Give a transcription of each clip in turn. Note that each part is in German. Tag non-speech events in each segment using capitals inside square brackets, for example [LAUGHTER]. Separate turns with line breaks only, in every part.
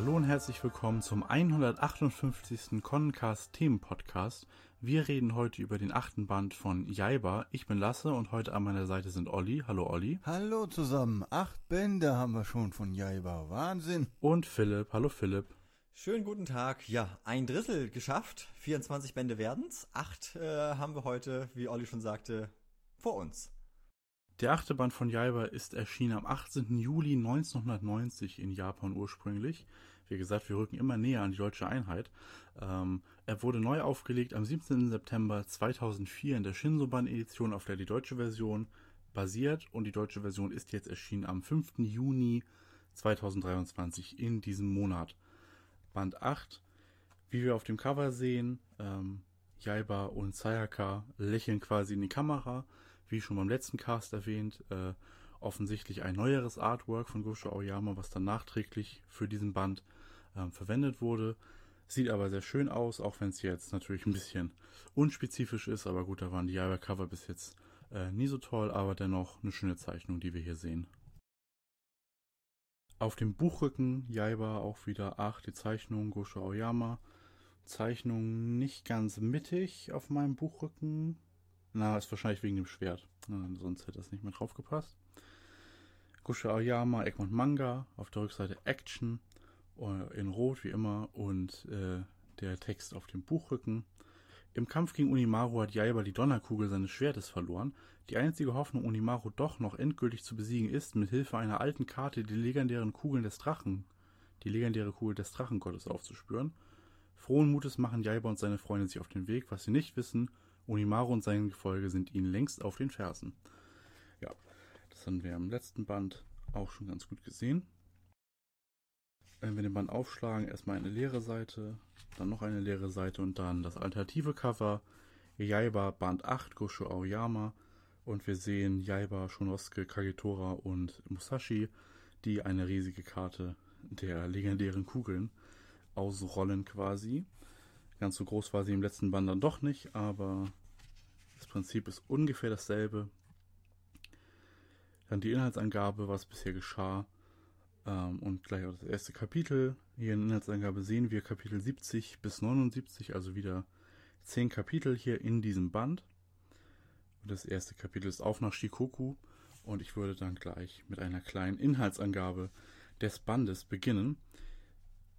Hallo und herzlich willkommen zum 158. Connencast Themen Podcast. Wir reden heute über den achten Band von Jaiba. Ich bin Lasse und heute an meiner Seite sind Olli. Hallo Olli.
Hallo zusammen. Acht Bände haben wir schon von Jaiba. Wahnsinn.
Und Philipp. Hallo Philipp.
Schönen guten Tag. Ja, ein Drittel geschafft. 24 Bände werden's. Acht äh, haben wir heute, wie Olli schon sagte, vor uns.
Der achte Band von Jaiba ist erschienen am 18. Juli 1990 in Japan ursprünglich. Wie gesagt, wir rücken immer näher an die deutsche Einheit. Ähm, er wurde neu aufgelegt am 17. September 2004 in der Shinsoban-Edition, auf der die deutsche Version basiert. Und die deutsche Version ist jetzt erschienen am 5. Juni 2023 in diesem Monat. Band 8, wie wir auf dem Cover sehen, ähm, Jaiba und Sayaka lächeln quasi in die Kamera wie schon beim letzten Cast erwähnt, äh, offensichtlich ein neueres Artwork von Gosho Aoyama, was dann nachträglich für diesen Band äh, verwendet wurde. Sieht aber sehr schön aus, auch wenn es jetzt natürlich ein bisschen unspezifisch ist. Aber gut, da waren die Jaiba-Cover bis jetzt äh, nie so toll, aber dennoch eine schöne Zeichnung, die wir hier sehen. Auf dem Buchrücken Jaiba auch wieder 8, die Zeichnung Gosho Aoyama. Zeichnung nicht ganz mittig auf meinem Buchrücken, na, ist wahrscheinlich wegen dem Schwert. Na, sonst hätte das nicht mehr drauf gepasst. Gusha Aoyama, Egmont Manga, auf der Rückseite Action, in Rot wie immer und äh, der Text auf dem Buchrücken. Im Kampf gegen Unimaru hat Jaiba die Donnerkugel seines Schwertes verloren. Die einzige Hoffnung, Unimaru doch noch endgültig zu besiegen, ist, mit Hilfe einer alten Karte die legendären Kugeln des Drachen, die legendäre Kugel des Drachengottes aufzuspüren. Frohen Mutes machen Jaiba und seine Freunde sich auf den Weg. Was sie nicht wissen, Onimaru und sein Gefolge sind ihnen längst auf den Fersen. Ja, das haben wir im letzten Band auch schon ganz gut gesehen. Wenn wir den Band aufschlagen, erstmal eine leere Seite, dann noch eine leere Seite und dann das alternative Cover Yaiba Band 8 Gosho Aoyama und wir sehen Yaiba, Shonosuke, Kagetora und Musashi, die eine riesige Karte der legendären Kugeln ausrollen quasi. Ganz so groß war sie im letzten Band dann doch nicht, aber das Prinzip ist ungefähr dasselbe. Dann die Inhaltsangabe, was bisher geschah. Ähm, und gleich auch das erste Kapitel. Hier in Inhaltsangabe sehen wir Kapitel 70 bis 79, also wieder 10 Kapitel hier in diesem Band. Und das erste Kapitel ist auf nach Shikoku. Und ich würde dann gleich mit einer kleinen Inhaltsangabe des Bandes beginnen.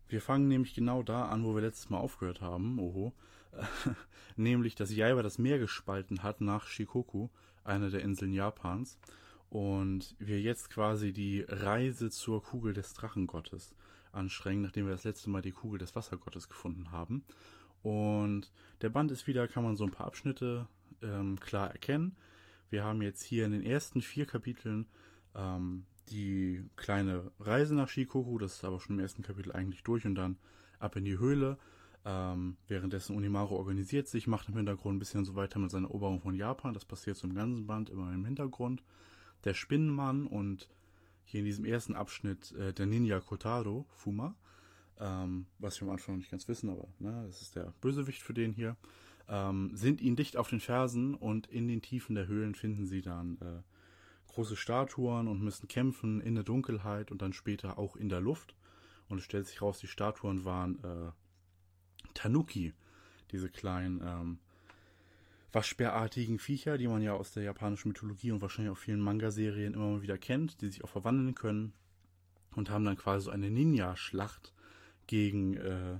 Wir fangen nämlich genau da an, wo wir letztes Mal aufgehört haben, oho. [LAUGHS] nämlich, dass Jaiba das Meer gespalten hat nach Shikoku, einer der Inseln Japans. Und wir jetzt quasi die Reise zur Kugel des Drachengottes anstrengen, nachdem wir das letzte Mal die Kugel des Wassergottes gefunden haben. Und der Band ist wieder, kann man so ein paar Abschnitte ähm, klar erkennen. Wir haben jetzt hier in den ersten vier Kapiteln ähm, die kleine Reise nach Shikoku, das ist aber schon im ersten Kapitel eigentlich durch und dann ab in die Höhle. Ähm, währenddessen Unimaru organisiert sich, macht im Hintergrund ein bisschen so weiter mit seiner Eroberung von Japan. Das passiert so im ganzen Band immer im Hintergrund. Der Spinnenmann und hier in diesem ersten Abschnitt äh, der Ninja Kotaro, Fuma, ähm, was wir am Anfang noch nicht ganz wissen, aber ne, das ist der Bösewicht für den hier, ähm, sind ihnen dicht auf den Fersen und in den Tiefen der Höhlen finden sie dann äh, große Statuen und müssen kämpfen in der Dunkelheit und dann später auch in der Luft. Und es stellt sich raus, die Statuen waren äh, Tanuki, diese kleinen ähm, waschbärartigen Viecher, die man ja aus der japanischen Mythologie und wahrscheinlich auch vielen Manga-Serien immer mal wieder kennt, die sich auch verwandeln können und haben dann quasi so eine Ninja-Schlacht gegen äh,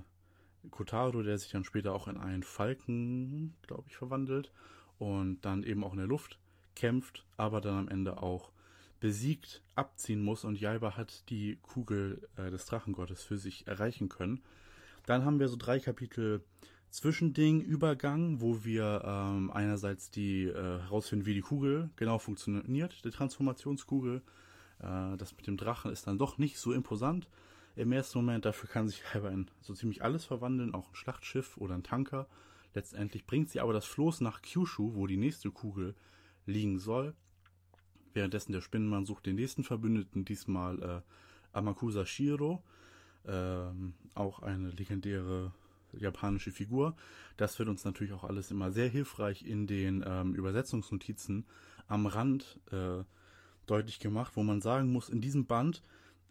Kotaro, der sich dann später auch in einen Falken, glaube ich, verwandelt und dann eben auch in der Luft kämpft, aber dann am Ende auch besiegt abziehen muss und Jaiba hat die Kugel äh, des Drachengottes für sich erreichen können. Dann haben wir so drei Kapitel Zwischending, Übergang, wo wir ähm, einerseits die äh, herausfinden, wie die Kugel genau funktioniert, die Transformationskugel. Äh, das mit dem Drachen ist dann doch nicht so imposant im ersten Moment. Dafür kann sich Jaiba in so ziemlich alles verwandeln, auch ein Schlachtschiff oder ein Tanker. Letztendlich bringt sie aber das Floß nach Kyushu, wo die nächste Kugel liegen soll. Währenddessen der Spinnenmann sucht den nächsten Verbündeten, diesmal äh, Amakusa Shiro, ähm, auch eine legendäre japanische Figur. Das wird uns natürlich auch alles immer sehr hilfreich in den ähm, Übersetzungsnotizen am Rand äh, deutlich gemacht, wo man sagen muss, in diesem Band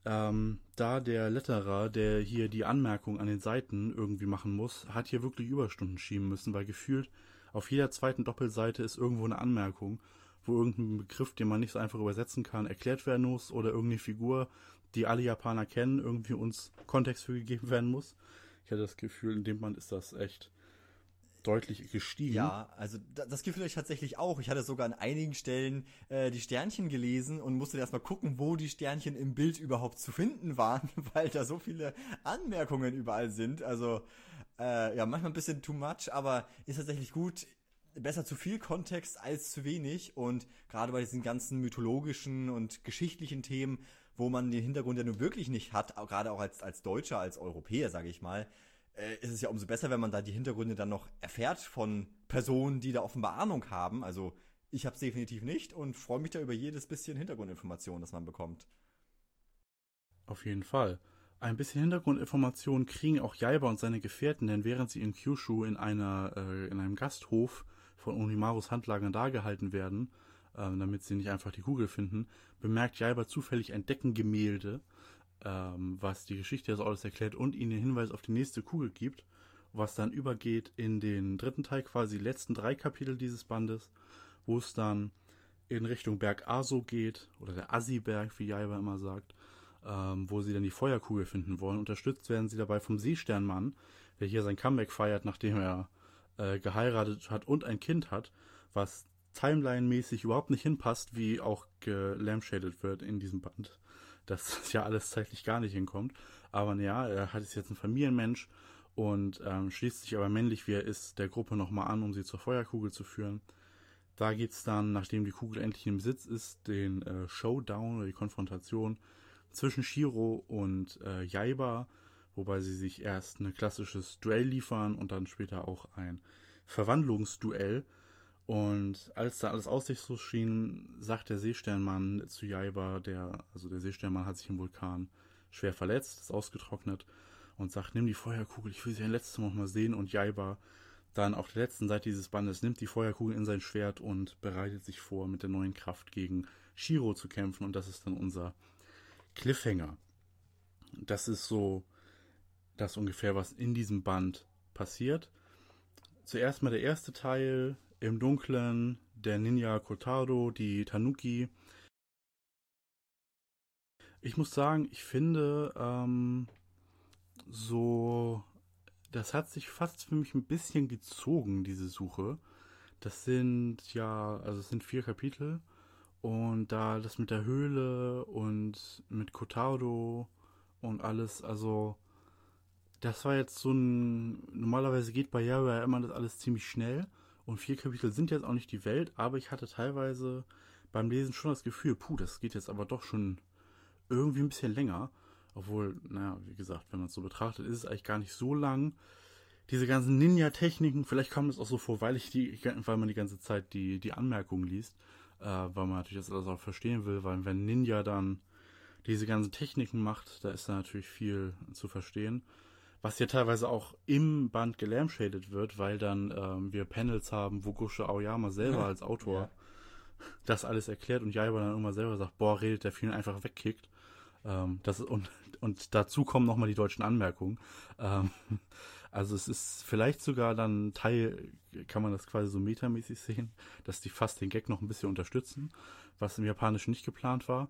ähm, da der Letterer, der hier die Anmerkung an den Seiten irgendwie machen muss, hat hier wirklich Überstunden schieben müssen, weil gefühlt auf jeder zweiten Doppelseite ist irgendwo eine Anmerkung, wo irgendein Begriff, den man nicht so einfach übersetzen kann, erklärt werden muss oder irgendeine Figur, die alle Japaner kennen, irgendwie uns Kontext für gegeben werden muss. Ich das Gefühl, in dem Band ist das echt deutlich gestiegen.
Ja, also das Gefühl ich tatsächlich auch. Ich hatte sogar an einigen Stellen äh, die Sternchen gelesen und musste erstmal gucken, wo die Sternchen im Bild überhaupt zu finden [LAUGHS] waren, weil da so viele Anmerkungen überall sind. Also äh, ja, manchmal ein bisschen too much, aber ist tatsächlich gut. Besser zu viel Kontext als zu wenig und gerade bei diesen ganzen mythologischen und geschichtlichen Themen, wo man den Hintergrund ja nun wirklich nicht hat, gerade auch als, als Deutscher, als Europäer, sage ich mal, äh, ist es ja umso besser, wenn man da die Hintergründe dann noch erfährt von Personen, die da offenbar Ahnung haben. Also ich habe es definitiv nicht und freue mich da über jedes bisschen Hintergrundinformation, das man bekommt.
Auf jeden Fall. Ein bisschen Hintergrundinformation kriegen auch Jaiba und seine Gefährten, denn während sie in Kyushu in einer äh, in einem Gasthof von Onimarus Handlagern dargehalten werden, äh, damit sie nicht einfach die Kugel finden, bemerkt Jaiba zufällig ein Deckengemälde, ähm, was die Geschichte des Ortes erklärt und ihnen den Hinweis auf die nächste Kugel gibt, was dann übergeht in den dritten Teil, quasi die letzten drei Kapitel dieses Bandes, wo es dann in Richtung Berg Aso geht, oder der Assi-Berg, wie Jaiba immer sagt, ähm, wo sie dann die Feuerkugel finden wollen. Unterstützt werden sie dabei vom Seesternmann, der hier sein Comeback feiert, nachdem er äh, geheiratet hat und ein Kind hat, was Timeline-mäßig überhaupt nicht hinpasst, wie auch gelampshaded wird in diesem Band dass [LAUGHS] ja alles zeitlich gar nicht hinkommt. Aber naja, er hat jetzt ein Familienmensch und ähm, schließt sich aber männlich, wie er ist, der Gruppe nochmal an, um sie zur Feuerkugel zu führen. Da geht es dann, nachdem die Kugel endlich im Besitz ist, den äh, Showdown oder die Konfrontation zwischen Shiro und äh, Jaiba, wobei sie sich erst ein klassisches Duell liefern und dann später auch ein Verwandlungsduell. Und als da alles aussichtslos schien, sagt der Seesternmann zu Jaiba, der, also der Seesternmann hat sich im Vulkan schwer verletzt, ist ausgetrocknet und sagt, nimm die Feuerkugel, ich will sie ein letztes Mal noch mal sehen. Und Jaiba dann auf der letzten Seite dieses Bandes nimmt die Feuerkugel in sein Schwert und bereitet sich vor, mit der neuen Kraft gegen Shiro zu kämpfen. Und das ist dann unser Cliffhanger. Das ist so das ungefähr, was in diesem Band passiert. Zuerst mal der erste Teil, im Dunkeln, der Ninja Kotaro, die Tanuki. Ich muss sagen, ich finde, ähm, so, das hat sich fast für mich ein bisschen gezogen, diese Suche. Das sind ja, also es sind vier Kapitel. Und da das mit der Höhle und mit Kotaro und alles, also das war jetzt so ein. Normalerweise geht bei Yara immer das alles ziemlich schnell. Und vier Kapitel sind jetzt auch nicht die Welt, aber ich hatte teilweise beim Lesen schon das Gefühl, puh, das geht jetzt aber doch schon irgendwie ein bisschen länger. Obwohl, naja, wie gesagt, wenn man es so betrachtet, ist es eigentlich gar nicht so lang. Diese ganzen Ninja-Techniken, vielleicht kommt es auch so vor, weil ich die, weil man die ganze Zeit die, die Anmerkungen liest, äh, weil man natürlich das alles auch verstehen will, weil wenn Ninja dann diese ganzen Techniken macht, da ist da natürlich viel zu verstehen was ja teilweise auch im Band gelampshaded wird, weil dann ähm, wir Panels haben, wo Gusche Aoyama selber als Autor ja. das alles erklärt und Jaiba dann immer selber sagt, boah, redet der vielen einfach wegkickt. Ähm, das und, und dazu kommen nochmal die deutschen Anmerkungen. Ähm, also es ist vielleicht sogar dann Teil, kann man das quasi so metamäßig sehen, dass die fast den Gag noch ein bisschen unterstützen, was im Japanischen nicht geplant war.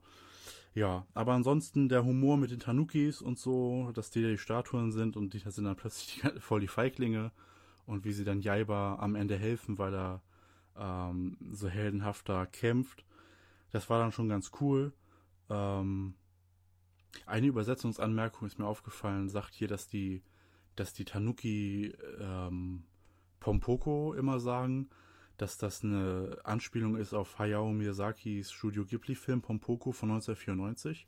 Ja, aber ansonsten der Humor mit den Tanukis und so, dass die die Statuen sind und die sind dann plötzlich [LAUGHS] voll die Feiglinge und wie sie dann Jaiba am Ende helfen, weil er ähm, so heldenhaft da kämpft. Das war dann schon ganz cool. Ähm, eine Übersetzungsanmerkung ist mir aufgefallen, sagt hier, dass die, dass die Tanuki ähm, Pompoko immer sagen dass das eine Anspielung ist auf Hayao Miyazakis Studio Ghibli-Film Pompoko von 1994,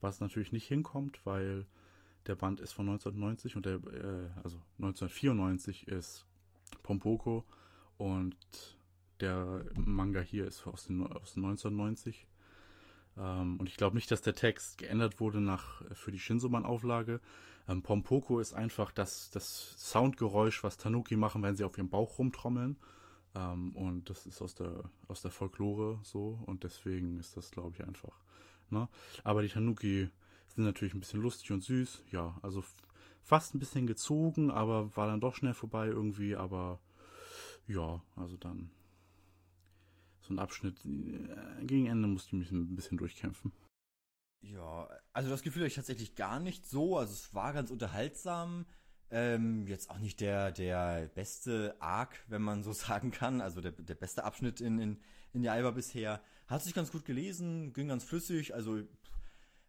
was natürlich nicht hinkommt, weil der Band ist von 1990 und der, äh, also 1994 ist Pompoko und der Manga hier ist aus den, aus den 1990. Ähm, und ich glaube nicht, dass der Text geändert wurde nach für die Shinsoman-Auflage. Ähm, Pompoko ist einfach das, das Soundgeräusch, was Tanuki machen, wenn sie auf ihrem Bauch rumtrommeln. Ähm, und das ist aus der, aus der Folklore so und deswegen ist das, glaube ich, einfach. Ne? Aber die Tanuki Sind natürlich ein bisschen lustig und süß. Ja, also fast ein bisschen gezogen, aber war dann doch schnell vorbei irgendwie. Aber ja, also dann so ein Abschnitt. Äh, gegen Ende musste ich mich ein bisschen durchkämpfen.
Ja, also das Gefühl habe ich tatsächlich gar nicht so. Also es war ganz unterhaltsam. Ähm, jetzt auch nicht der, der beste Arc, wenn man so [LAUGHS] sagen kann. Also der, der beste Abschnitt in, in, in Jaiba bisher. Hat sich ganz gut gelesen, ging ganz flüssig. Also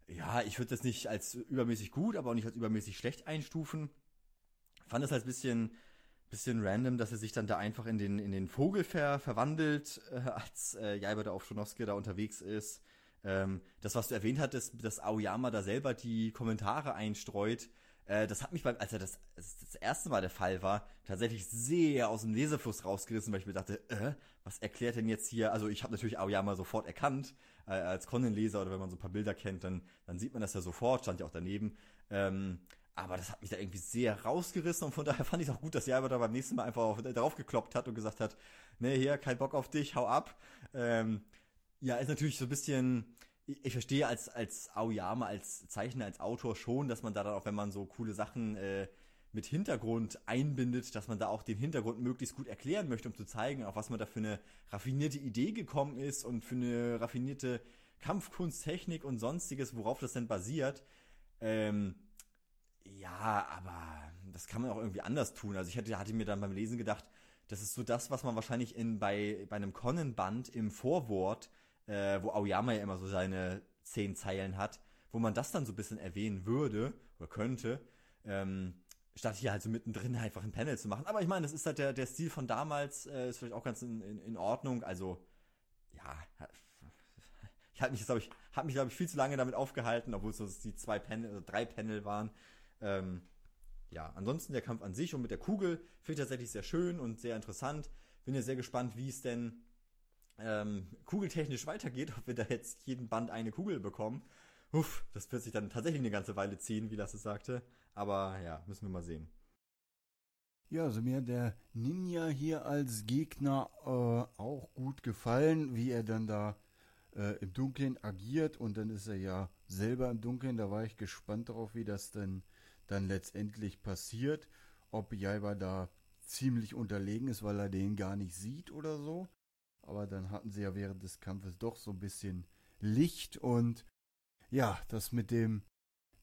ja, ich würde das nicht als übermäßig gut, aber auch nicht als übermäßig schlecht einstufen. Fand es halt ein bisschen, bisschen random, dass er sich dann da einfach in den, in den Vogel ver, verwandelt, äh, [LAUGHS] als äh, Jaiba da auf Shonosuke da unterwegs ist. Ähm, das, was du erwähnt hattest, dass Aoyama da selber die Kommentare einstreut, äh, das hat mich beim, als er das, das erste Mal der Fall war, tatsächlich sehr aus dem Lesefluss rausgerissen, weil ich mir dachte, äh, was erklärt denn jetzt hier? Also ich habe natürlich Aoyama sofort erkannt, äh, als Conan-Leser oder wenn man so ein paar Bilder kennt, dann, dann sieht man das ja sofort, stand ja auch daneben. Ähm, aber das hat mich da irgendwie sehr rausgerissen und von daher [LAUGHS] fand ich es auch gut, dass Jaiba da beim nächsten Mal einfach drauf gekloppt hat und gesagt hat, nee, hier, kein Bock auf dich, hau ab. Ähm, ja, ist natürlich so ein bisschen, ich, verstehe als, als Aoyama, als Zeichner, als Autor schon, dass man da dann auch, wenn man so coole Sachen äh, mit Hintergrund einbindet, dass man da auch den Hintergrund möglichst gut erklären möchte, um zu zeigen, auf was man da für eine raffinierte Idee gekommen ist und für eine raffinierte Kampfkunsttechnik und sonstiges, worauf das denn basiert. Ähm, ja, aber das kann man auch irgendwie anders tun. Also ich hatte, hatte mir dann beim Lesen gedacht, das ist so das, was man wahrscheinlich in, bei, bei einem Conan-Band im Vorwort, äh, wo Aoyama ja immer so seine zehn Zeilen hat, wo man das dann so ein bisschen erwähnen würde oder könnte, ähm, statt hier halt so mittendrin einfach ein Panel zu machen. Aber ich meine, das ist halt der, der Stil von damals, äh, ist vielleicht auch ganz in, in, in Ordnung. Also, ja, ich habe mich, glaube ich, habe mich, ich, viel zu lange damit aufgehalten, obwohl es so die zwei Panel, also drei Panel waren. Ähm, ja, ansonsten der Kampf an sich und mit der Kugel finde ich tatsächlich sehr schön und sehr interessant. Bin ja sehr gespannt, wie es denn ähm, kugeltechnisch weitergeht, ob wir da jetzt jeden Band eine Kugel bekommen. Uff, das wird sich dann tatsächlich eine ganze Weile ziehen, wie Lasse sagte. Aber ja, müssen wir mal sehen.
Ja, also mir hat der Ninja hier als Gegner äh, auch gut gefallen, wie er dann da äh, im Dunkeln agiert und dann ist er ja selber im Dunkeln. Da war ich gespannt darauf, wie das denn dann letztendlich passiert. Ob Jaiba da ziemlich unterlegen ist, weil er den gar nicht sieht oder so. Aber dann hatten sie ja während des Kampfes doch so ein bisschen Licht und ja, das mit dem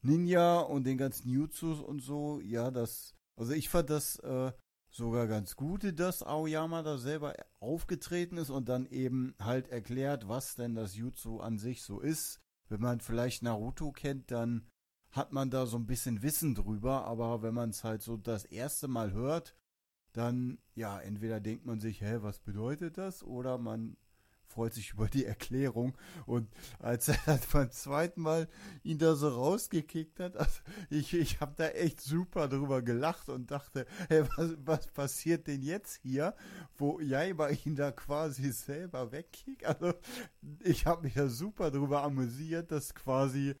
Ninja und den ganzen Jutsus und so, ja, das, also ich fand das äh, sogar ganz gut, dass Aoyama da selber aufgetreten ist und dann eben halt erklärt, was denn das Jutsu an sich so ist. Wenn man vielleicht Naruto kennt, dann hat man da so ein bisschen Wissen drüber, aber wenn man es halt so das erste Mal hört, dann ja, entweder denkt man sich, hä, was bedeutet das? Oder man freut sich [LAUGHS] über die Erklärung. Und als er dann beim zweiten Mal ihn da so rausgekickt hat, also ich, ich habe da echt super drüber gelacht und dachte, hey, was, was passiert denn jetzt hier, wo Jaiba ihn da quasi selber wegkickt? Also ich habe mich da super drüber amüsiert, dass quasi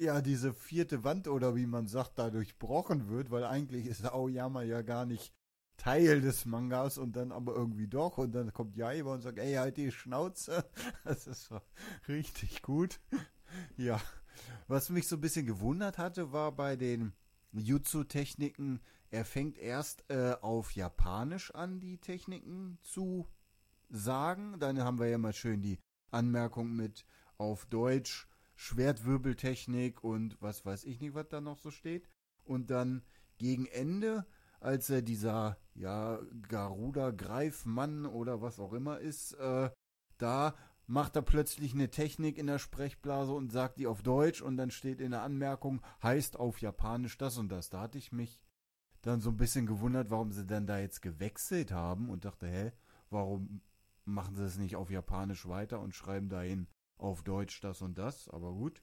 ja, diese vierte Wand oder wie man sagt, da durchbrochen wird, weil eigentlich ist Aoyama ja gar nicht Teil des Mangas und dann aber irgendwie doch und dann kommt Jaiba und sagt, ey, halt die Schnauze. [LAUGHS] Das ist richtig gut. Ja. Was mich so ein bisschen gewundert hatte, war bei den Jutsu-Techniken, er fängt erst äh, auf Japanisch an, die Techniken zu sagen. Dann haben wir ja mal schön die Anmerkung mit auf Deutsch Schwertwirbeltechnik und was weiß ich nicht, was da noch so steht. Und dann gegen Ende als er dieser, ja, Garuda-Greifmann oder was auch immer ist, äh, da macht er plötzlich eine Technik in der Sprechblase und sagt die auf Deutsch und dann steht in der Anmerkung, heißt auf Japanisch das und das. Da hatte ich mich dann so ein bisschen gewundert, warum sie dann da jetzt gewechselt haben und dachte, hä, warum machen sie es nicht auf Japanisch weiter und schreiben dahin auf Deutsch das und das, aber gut.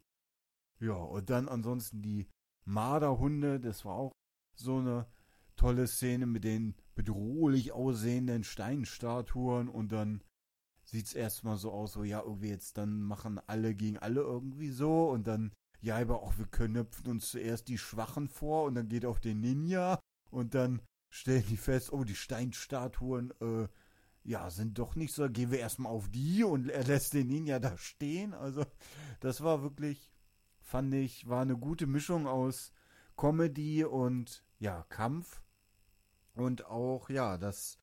Ja, und dann ansonsten die Marderhunde, das war auch so eine tolle Szene mit den bedrohlich aussehenden Steinstatuen und dann sieht's erstmal so aus, so ja, irgendwie jetzt dann machen alle gegen alle irgendwie so und dann ja, aber auch wir knöpfen uns zuerst die Schwachen vor und dann geht auch den Ninja und dann stellen die fest, oh, die Steinstatuen, äh, ja, sind doch nicht so, gehen wir erstmal auf die und er lässt den Ninja da stehen. Also, das war wirklich fand ich, war eine gute Mischung aus Comedy und ja, Kampf. Und auch, ja, das,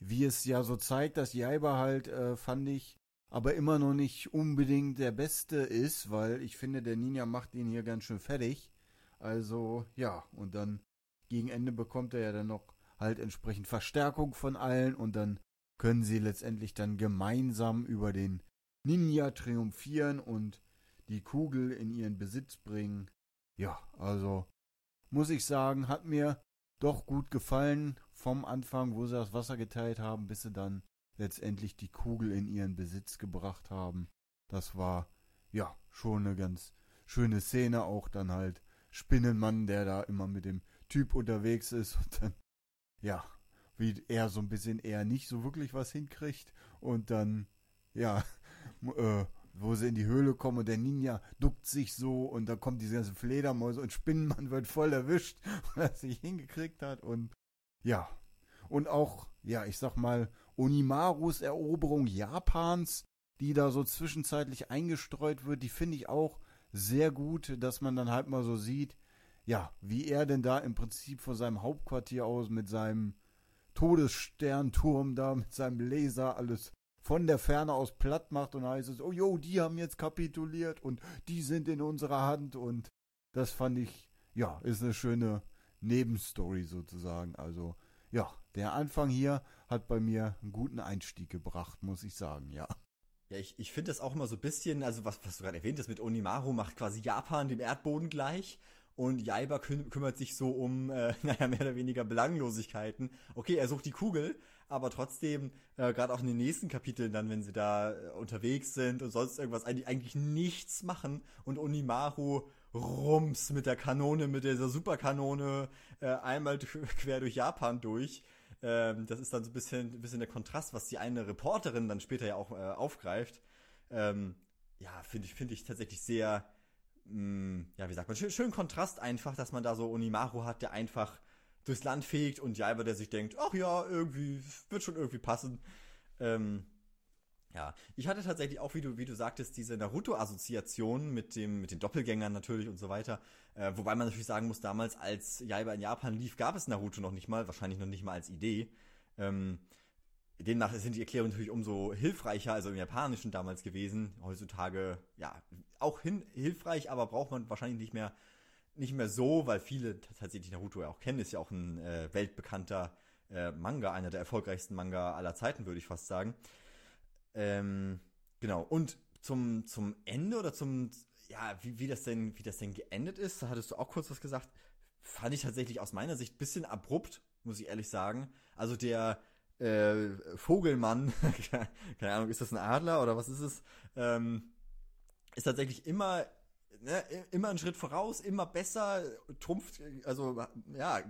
wie es ja so zeigt, dass Jaiba halt, äh, fand ich, aber immer noch nicht unbedingt der Beste ist, weil ich finde, der Ninja macht ihn hier ganz schön fertig. Also, ja, und dann gegen Ende bekommt er ja dann noch halt entsprechend Verstärkung von allen und dann können sie letztendlich dann gemeinsam über den Ninja triumphieren und die Kugel in ihren Besitz bringen. Ja, also muss ich sagen, hat mir doch gut gefallen vom Anfang, wo sie das Wasser geteilt haben, bis sie dann letztendlich die Kugel in ihren Besitz gebracht haben. Das war ja schon eine ganz schöne Szene, auch dann halt Spinnenmann, der da immer mit dem Typ unterwegs ist und dann ja, wie er so ein bisschen eher nicht so wirklich was hinkriegt und dann ja, [LAUGHS] äh, wo sie in die Höhle kommen und der Ninja duckt sich so und da kommt diese ganze Fledermäuse und Spinnenmann wird voll erwischt, [LAUGHS] weil er sich hingekriegt hat und ja. Und auch, ja, ich sag mal, Onimarus Eroberung Japans, die da so zwischenzeitlich eingestreut wird, die finde ich auch sehr gut, dass man dann halt mal so sieht, ja, wie er denn da im Prinzip von seinem Hauptquartier aus mit seinem Todessternturm da, mit seinem Laser alles von der Ferne aus platt macht und heißt es, oh jo, die haben jetzt kapituliert und die sind in unserer Hand und das fand ich, ja, ist eine schöne Nebenstory sozusagen. Also, ja, der Anfang hier hat bei mir einen guten Einstieg gebracht, muss ich sagen, ja.
Ja, ich, ich finde das auch immer so ein bisschen, also was, was du gerade erwähnt hast mit Onimaru, macht quasi Japan dem Erdboden gleich und Jaiba küm kümmert sich so um, äh, [LAUGHS] naja, mehr oder weniger Belanglosigkeiten. Okay, er sucht die Kugel, aber trotzdem, äh, gerade auch in den nächsten Kapiteln dann, wenn sie da äh, unterwegs sind und sonst irgendwas, eigentlich, eigentlich nichts machen und Onimaru rums mit der Kanone, mit dieser Superkanone äh, einmal [LAUGHS] quer durch Japan durch. Ähm, das ist dann so ein bisschen, ein bisschen der Kontrast, was die eine Reporterin dann später ja auch äh, aufgreift. Ähm, ja, finde ich, finde ich tatsächlich sehr, mh, mm, ja, wie sagt man, schön, schön Kontrast einfach, dass man da so Onimaru hat, der einfach durchs Land fegt und Jaiba, der sich denkt, ach ja, irgendwie, wird schon irgendwie passen. Ähm, ja, ich hatte tatsächlich auch, wie du, wie du sagtest, diese Naruto-Assoziation mit dem, mit den Doppelgängern natürlich und so weiter. Äh, wobei man natürlich sagen muss, damals, als Jaiba in Japan lief, gab es Naruto noch nicht mal, wahrscheinlich noch nicht mal als Idee. Ähm, demnach sind die Erklärungen natürlich umso hilfreicher, also im Japanischen damals gewesen. Heutzutage, ja, auch hin, hilfreich, aber braucht man wahrscheinlich nicht mehr nicht mehr so, weil viele tatsächlich Naruto ja auch kennen, ist ja auch ein äh, weltbekannter äh, Manga, einer der erfolgreichsten Manga aller Zeiten, würde ich fast sagen. Ähm, genau. Und zum, zum Ende oder zum, ja, wie, wie das denn, wie das denn geendet ist, da hattest du auch kurz was gesagt, fand ich tatsächlich aus meiner Sicht bisschen abrupt, muss ich ehrlich sagen. Also der äh, Vogelmann, [LAUGHS] keine Ahnung, ist das ein Adler oder was ist es? Ähm, ist tatsächlich immer ne, immer einen Schritt voraus, immer besser, trumpft, also ja,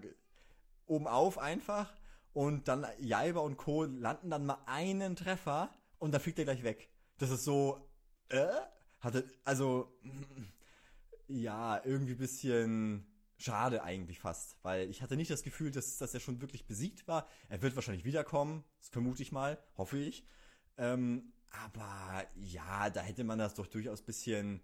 oben auf einfach. Und dann Jaiba und Co. landen dann mal einen Treffer und dann fliegt er gleich weg. Das ist so, äh? Hatte, also, [CLEARS THROAT] ja, irgendwie bisschen schade eigentlich fast, weil ich hatte nicht das Gefühl, dass, dass er schon wirklich besiegt war. Er wird wahrscheinlich wiederkommen, das vermute ich mal, hoffe ich. Ähm, aber ja, da hätte man das doch durchaus bisschen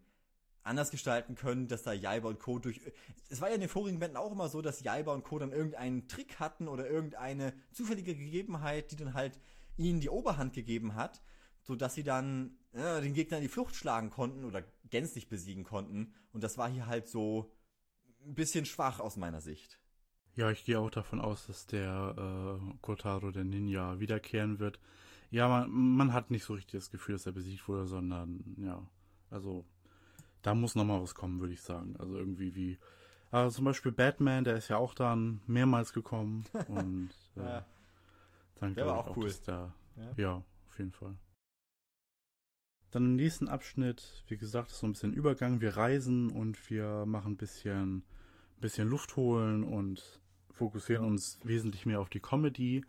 anders gestalten können, dass da Jaiba und Co. durch. Es war ja in den vorigen Bänden auch immer so, dass Jaiba und Co. dann irgendeinen Trick hatten oder irgendeine zufällige Gegebenheit, die dann halt ihnen die Oberhand gegeben hat, sodass sie dann äh, den Gegner in die Flucht schlagen konnten oder gänzlich besiegen konnten. Und das war hier halt so ein bisschen schwach aus meiner Sicht.
Ja, ich gehe auch davon aus, dass der äh, Kotaro, der Ninja, wiederkehren wird. Ja, man, man hat nicht so richtig das Gefühl, dass er besiegt wurde, sondern ja, also da muss noch mal was kommen, würde ich sagen. Also irgendwie wie, also zum Beispiel Batman, der ist ja auch dann mehrmals gekommen [LAUGHS] und äh, ja. dann
der war auch, auch cool.
Da, ja. ja, auf jeden Fall. Dann im nächsten Abschnitt, wie gesagt, ist so ein bisschen Übergang. Wir reisen und wir machen ein bisschen, ein bisschen Luft holen und fokussieren uns wesentlich mehr auf die Comedy.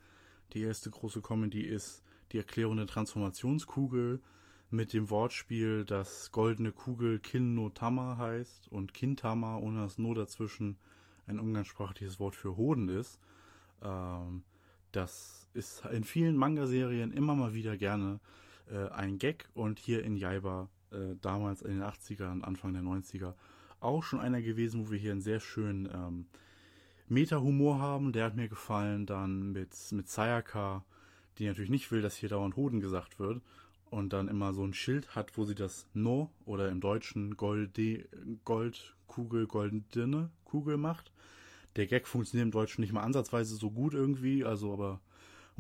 Die erste große Comedy ist die Erklärung der Transformationskugel mit dem Wortspiel, dass goldene Kugel Kin no Tama heißt und Kintama ohne das No dazwischen ein umgangssprachliches Wort für Hoden ist. Ähm, das ist in vielen Manga-Serien immer mal wieder gerne äh, ein Gag und hier in Jaiba äh, damals in den 80ern, Anfang der 90er auch schon einer gewesen, wo wir hier einen sehr schönen ähm, Meta-Humor haben. Der hat mir gefallen. Dann mit, mit Sayaka, die natürlich nicht will, dass hier dauernd Hoden gesagt wird. Und dann immer so ein Schild hat, wo sie das No oder im Deutschen Golde, Goldkugel, goldene Kugel macht. Der Gag funktioniert im Deutschen nicht mal ansatzweise so gut irgendwie, also aber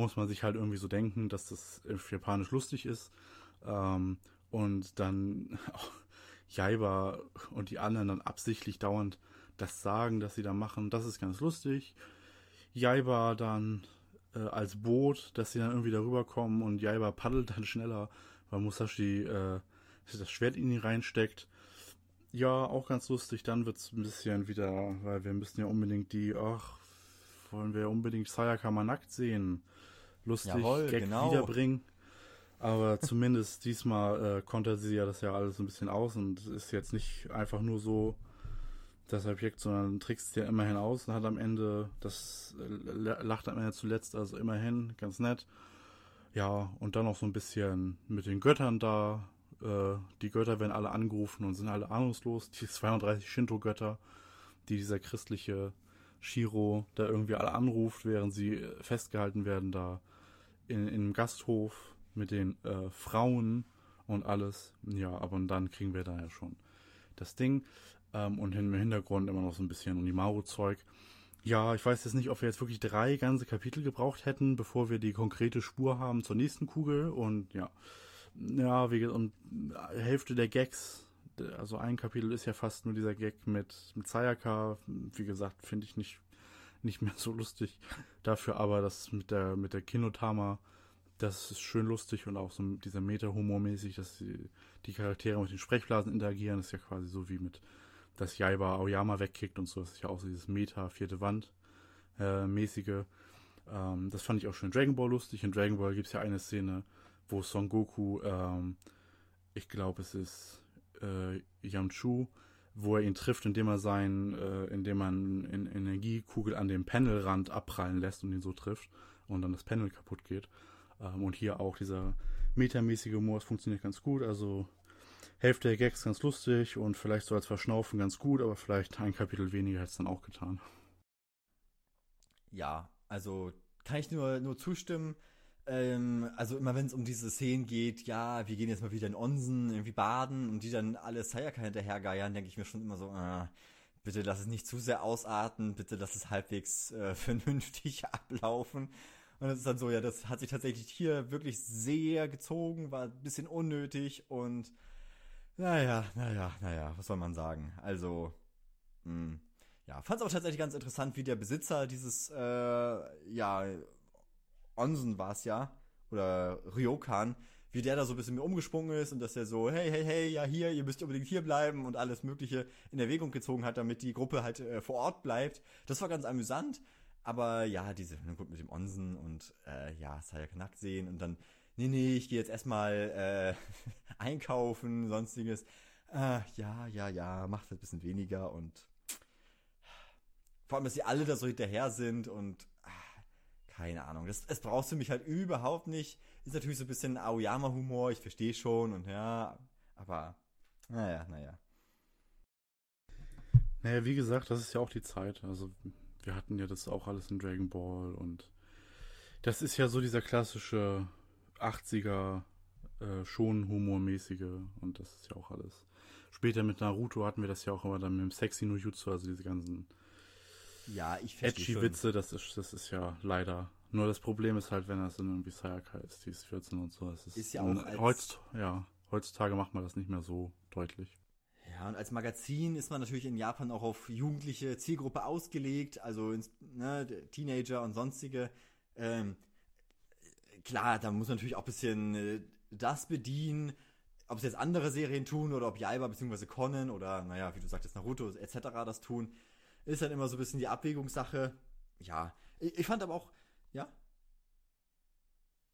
muss man sich halt irgendwie so denken, dass das für Japanisch lustig ist. Ähm, und dann auch [LAUGHS] Jaiba und die anderen dann absichtlich dauernd das sagen, dass sie da machen, das ist ganz lustig. Jaiba dann äh, als Boot, dass sie dann irgendwie darüber kommen und Jaiba paddelt dann schneller, weil Musashi äh, das Schwert in ihn reinsteckt. Ja, auch ganz lustig. Dann wird es ein bisschen wieder, weil wir müssen ja unbedingt die, ach, wollen wir unbedingt Sayaka mal nackt sehen. Lustig,
Jawohl,
Gag
genau.
wiederbringen. Aber [LAUGHS] zumindest diesmal äh, konnte sie ja das ja alles ein bisschen aus und ist jetzt nicht einfach nur so das Objekt, sondern trickst ja immerhin aus und hat am Ende, das äh, lacht am Ende zuletzt, also immerhin, ganz nett. Ja, und dann noch so ein bisschen mit den Göttern da. Äh, die Götter werden alle angerufen und sind alle ahnungslos. Die 32 Shinto-Götter, die dieser christliche Shiro da irgendwie alle anruft, während sie äh, festgehalten werden da in, einem Gasthof mit den äh, Frauen und alles. Ja, aber dann kriegen wir da ja schon das Ding. Ähm, und im Hintergrund immer noch so ein bisschen Unimaru-Zeug. Ja, ich weiß jetzt nicht, ob wir jetzt wirklich drei ganze Kapitel gebraucht hätten, bevor wir die konkrete Spur haben zur nächsten Kugel. Und ja, ja, wie und Hälfte der Gags, also ein Kapitel ist ja fast nur dieser Gag mit, mit Sayaka. Wie gesagt, finde ich nicht, nicht mehr so lustig. Dafür aber das mit der, mit der Kinotama, das ist schön lustig und auch so dieser Meta-Humor-mäßig, dass die, die Charaktere mit den Sprechblasen interagieren, ist ja quasi so wie mit dass Jaiba Aoyama wegkickt und so. Das ist ja auch so dieses Meta, vierte Wand äh, mäßige. Ähm, das fand ich auch schon Dragon Ball lustig. In Dragon Ball gibt es ja eine Szene, wo Son Goku, ähm, ich glaube es ist äh, Yamchu, wo er ihn trifft, indem er sein, äh, indem man in Energiekugel an dem Panelrand abprallen lässt und ihn so trifft und dann das Panel kaputt geht. Ähm, und hier auch dieser metamäßige Humor, das funktioniert ganz gut. Also Hälfte der Gags ganz lustig und vielleicht so als Verschnaufen ganz gut, aber vielleicht ein Kapitel weniger hätte es dann auch getan.
Ja, also kann ich nur, nur zustimmen. Ähm, also immer wenn es um diese Szenen geht, ja, wir gehen jetzt mal wieder in Onsen, irgendwie baden und die dann alle Sayaka hinterhergeiern, denke ich mir schon immer so, äh, bitte lass es nicht zu sehr ausarten, bitte lass es halbwegs äh, [LAUGHS] vernünftig ablaufen. Und das ist dann so, ja, das hat sich tatsächlich hier wirklich sehr gezogen, war ein bisschen unnötig und naja, naja, naja, was soll man sagen? Also, mh, hm, ja, fand es auch tatsächlich ganz interessant, wie der Besitzer dieses, äh, ja, Onsen war es ja, oder Ryokan, wie der da so ein bisschen umgesprungen ist und dass er so, hey, hey, hey, ja hier, ihr müsst unbedingt hier bleiben und alles Mögliche in Erwägung gezogen hat, damit die Gruppe halt äh, vor Ort bleibt. Das war ganz amüsant. Aber ja, diese, gut, mit dem Onsen und äh, ja, Sayaka nackt sehen und dann nee, nee, ich gehe jetzt erstmal äh, [LAUGHS] einkaufen, sonstiges. Äh, ja, ja, ja, macht halt ein bisschen weniger und vor allem, dass sie alle da so hinterher sind und keine Ahnung. Das, das brauchst du mich halt überhaupt nicht. Ist natürlich so ein bisschen Aoyama-Humor, ich verstehe schon und ja, aber naja, naja.
Naja, wie gesagt, das ist ja auch die Zeit. Also, wir hatten ja das auch alles in Dragon Ball und das ist ja so dieser klassische 80er äh, schon humormäßige und das ist ja auch alles. Später mit Naruto hatten wir das ja auch immer dann mit dem Sexy no Jutsu, also diese ganzen
ja, ich
edgy Witze, das ist, das ist ja leider. Nur das Problem ist halt, wenn das dann irgendwie Sayaka ist, die ist 14 und so. Das ist,
ist ja auch als,
heutz, ja, heutzutage macht man das nicht mehr so deutlich.
Ja, und als Magazin ist man natürlich in Japan auch auf jugendliche Zielgruppe ausgelegt, also ins, ne, Teenager und sonstige. Ähm, klar, da muss man natürlich auch ein bisschen äh, das bedienen, ob es jetzt andere Serien tun oder ob Jaiba bzw. Conan oder, naja, wie du sagtest, Naruto etc. das tun, ist dann immer so ein bisschen die Abwägungssache. Ja, ich, ich fand aber auch, ja?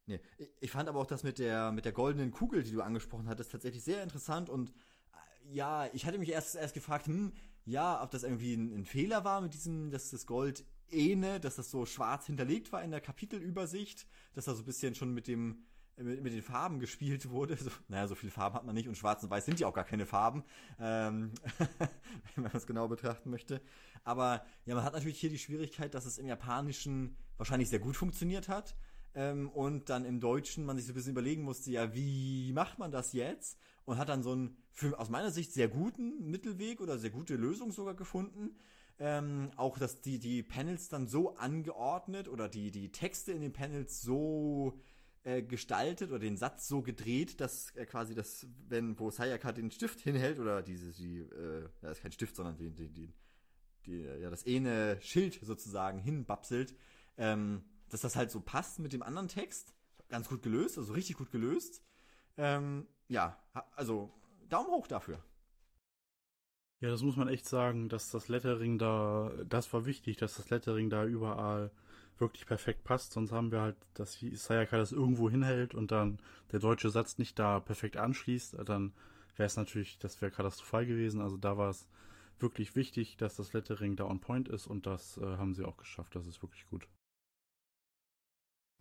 Nee, ich, ich fand aber auch das mit der, mit der goldenen Kugel, die du angesprochen hattest, tatsächlich sehr interessant und äh, ja, ich hatte mich erst, erst gefragt, hm, ja, ob das irgendwie ein, ein Fehler war mit diesem, dass das Gold Ene, dass das so schwarz hinterlegt war in der Kapitelübersicht, dass da so ein bisschen schon mit dem mit, mit den Farben gespielt wurde. So, naja, so viele Farben hat man nicht und schwarz und weiß sind ja auch gar keine Farben, ähm, [LAUGHS] wenn man das genau betrachten möchte. Aber ja, man hat natürlich hier die Schwierigkeit, dass es im Japanischen wahrscheinlich sehr gut funktioniert hat. Ähm, und dann im Deutschen man sich so ein bisschen überlegen musste, ja, wie macht man das jetzt? Und hat dann so einen, für, aus meiner Sicht, sehr guten Mittelweg oder sehr gute Lösung sogar gefunden. Ähm, auch, dass die, die Panels dann so angeordnet oder die, die Texte in den Panels so äh, gestaltet oder den Satz so gedreht, dass äh, quasi das, wenn, wo Sayaka den Stift hinhält oder diese, die, äh, ja, ist kein Stift, sondern die, die, die, die ja, das eine Schild sozusagen hinbapselt, ähm, dass das halt so passt mit dem anderen Text. Ganz gut gelöst, also richtig gut gelöst. Ähm, ja, also Daumen hoch dafür.
Ja, das muss man echt sagen, dass das Lettering da, das war wichtig, dass das Lettering da überall wirklich perfekt passt. Sonst haben wir halt, dass Sayaka das irgendwo hinhält und dann der deutsche Satz nicht da perfekt anschließt. Dann wäre es natürlich, das wäre katastrophal gewesen. Also da war es wirklich wichtig, dass das Lettering da on point ist und das äh, haben sie auch geschafft. Das ist wirklich gut.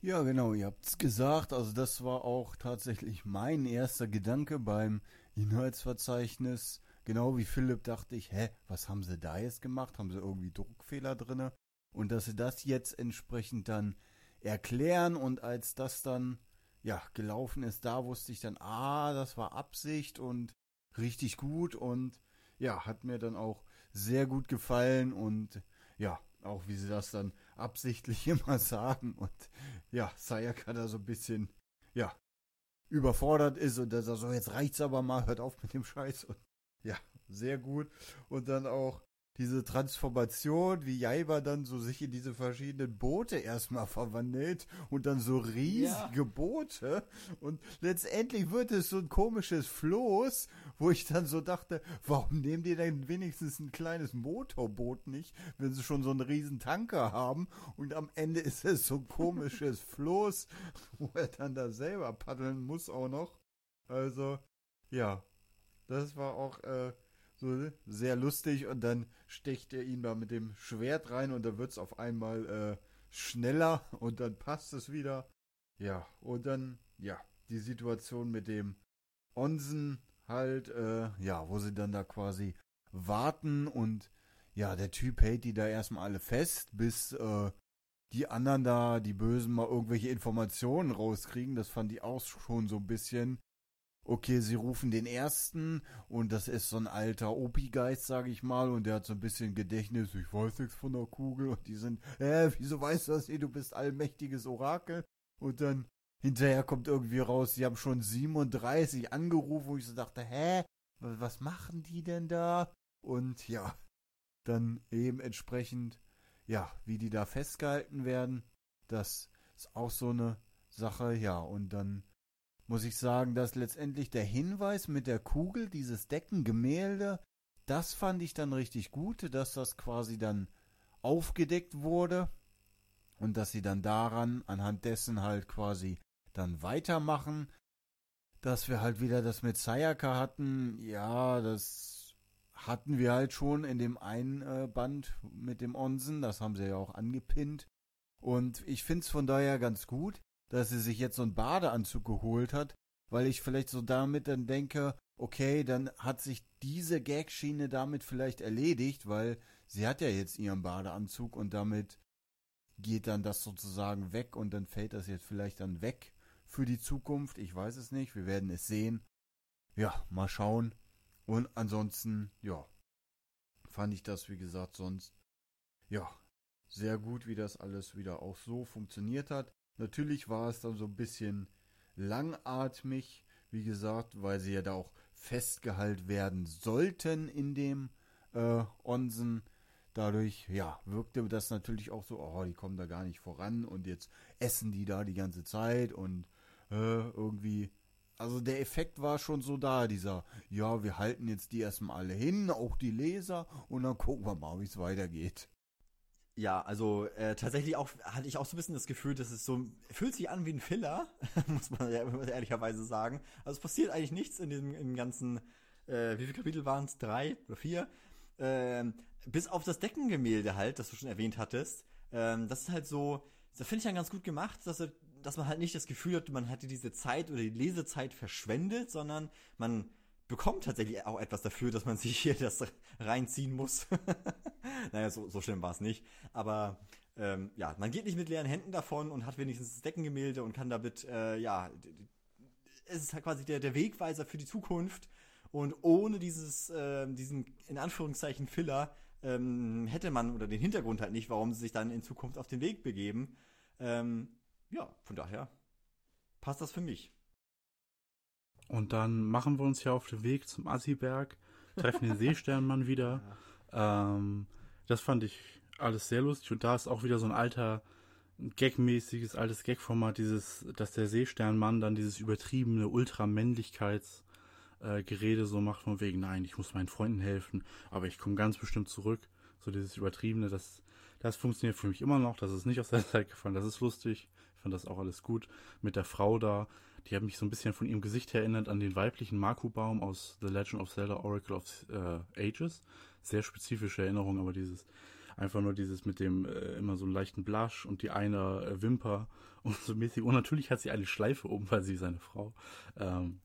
Ja, genau, ihr habt's gesagt. Also das war auch tatsächlich mein erster Gedanke beim Inhaltsverzeichnis. Genau wie Philipp dachte ich, hä, was haben sie da jetzt gemacht? Haben sie irgendwie Druckfehler drinne? Und dass sie das jetzt entsprechend dann erklären und als das dann ja gelaufen ist, da wusste ich dann, ah, das war Absicht und richtig gut und ja, hat mir dann auch sehr gut gefallen und ja, auch wie sie das dann absichtlich [LAUGHS] immer sagen und ja, Sayaka da so ein bisschen, ja, überfordert ist und dass er so, jetzt reicht's aber mal, hört auf mit dem Scheiß und ja, sehr gut. Und dann auch diese Transformation, wie Jaiba dann so sich in diese verschiedenen Boote erstmal verwandelt und dann so riesige ja. Boote und letztendlich wird es so ein komisches Floß, wo ich dann so dachte, warum nehmen die denn wenigstens ein kleines Motorboot nicht, wenn sie schon so einen riesen Tanker haben und am Ende ist es so ein komisches [LAUGHS] Floß, wo er dann da selber paddeln muss auch noch. Also, ja, das war auch äh, so sehr lustig und dann sticht er ihn da mit dem Schwert rein und dann wird es auf einmal äh, schneller und dann passt es wieder. Ja, und dann, ja, die Situation mit dem Onsen halt, äh, ja, wo sie dann da quasi warten und ja, der Typ hält die da erstmal alle fest, bis äh, die anderen da, die Bösen, mal irgendwelche Informationen rauskriegen. Das fand ich auch schon so ein bisschen okay, sie rufen den ersten und das ist so ein alter Opi-Geist, sag ich mal, und der hat so ein bisschen Gedächtnis, ich weiß nichts von der Kugel und die sind, äh, wieso weißt du das, du bist allmächtiges Orakel? Und dann hinterher kommt irgendwie raus, sie haben schon 37 angerufen, wo ich so dachte, hä, was machen die denn da? Und ja, dann eben entsprechend, ja, wie die da festgehalten werden, das ist auch so eine Sache, ja, und dann muss ich sagen, dass letztendlich der Hinweis mit der Kugel, dieses Deckengemälde, das fand ich dann richtig gut, dass das quasi dann aufgedeckt wurde und dass sie dann daran, anhand dessen halt quasi dann weitermachen. Dass wir halt wieder das mit Sayaka hatten, ja, das hatten wir halt schon in dem einen äh, Band mit dem Onsen, das haben sie ja auch angepinnt. Und ich finde es von daher ganz gut, dass sie sich jetzt so einen Badeanzug geholt hat, weil ich vielleicht so damit dann denke, okay, dann hat sich diese Gagschiene damit vielleicht erledigt, weil sie hat ja jetzt ihren Badeanzug und damit geht dann das sozusagen weg und dann fällt das jetzt vielleicht dann weg für die Zukunft. Ich weiß es nicht, wir werden es sehen. Ja, mal schauen. Und ansonsten, ja, fand ich das, wie gesagt, sonst, ja, sehr gut, wie das alles wieder auch so funktioniert hat. Natürlich war es dann so ein bisschen langatmig, wie gesagt, weil sie ja da auch festgehalten werden sollten in dem äh, Onsen. Dadurch, ja, wirkte das natürlich auch so, oh, die kommen da gar nicht voran und jetzt essen die da die ganze Zeit und äh, irgendwie, also der Effekt war schon so da, dieser, ja, wir halten jetzt die erstmal alle hin, auch die Leser und dann gucken wir mal, wie es weitergeht.
Ja, also äh, tatsächlich auch hatte ich auch so ein bisschen das Gefühl, dass es so fühlt sich an wie ein Filler, [LAUGHS] muss man ja ehrlicherweise sagen. Also es passiert eigentlich nichts in diesem im ganzen, äh, wie viele Kapitel waren es? Drei oder vier? Ähm, bis auf das Deckengemälde halt, das du schon erwähnt hattest. Ähm, das ist halt so, das finde ich dann ganz gut gemacht, dass dass man halt nicht das Gefühl hat, man hätte diese Zeit oder die Lesezeit verschwendet, sondern man bekommt tatsächlich auch etwas dafür, dass man [LAUGHS] sich hier das reinziehen muss. [LAUGHS] naja, so, so schlimm war es nicht. Aber ähm, ja, man geht nicht mit leeren Händen davon und hat wenigstens das Deckengemälde und kann damit, äh, ja, es ist halt quasi der, der Wegweiser für die Zukunft. Und ohne dieses, äh, diesen, in Anführungszeichen, Filler, ähm, hätte man oder den Hintergrund halt nicht, warum sie sich dann in Zukunft auf den Weg begeben. Ähm, ja, von daher passt das für mich.
Und dann machen wir uns ja auf den Weg zum Assiberg, treffen den [LAUGHS] Seesternmann wieder. Ja. Ähm, das fand ich alles sehr lustig. Und da ist auch wieder so ein alter, gagmäßiges, altes Gagformat, dieses, dass der Seesternmann dann dieses übertriebene Ultramännlichkeits- äh, Gerede so macht von wegen, nein, ich muss meinen Freunden helfen, aber ich komme ganz bestimmt zurück. So dieses Übertriebene, das, das funktioniert für mich immer noch, das ist nicht aus der Zeit gefallen, das ist lustig. Ich fand das auch alles gut. Mit der Frau da, die hat mich so ein bisschen von ihrem Gesicht her erinnert an den weiblichen Maku-Baum aus The Legend of Zelda Oracle of äh, Ages. Sehr spezifische Erinnerung, aber dieses, einfach nur dieses mit dem äh, immer so einen leichten Blush und die eine äh, Wimper und so mäßig. Und natürlich hat sie eine Schleife oben, weil sie seine Frau. Ähm,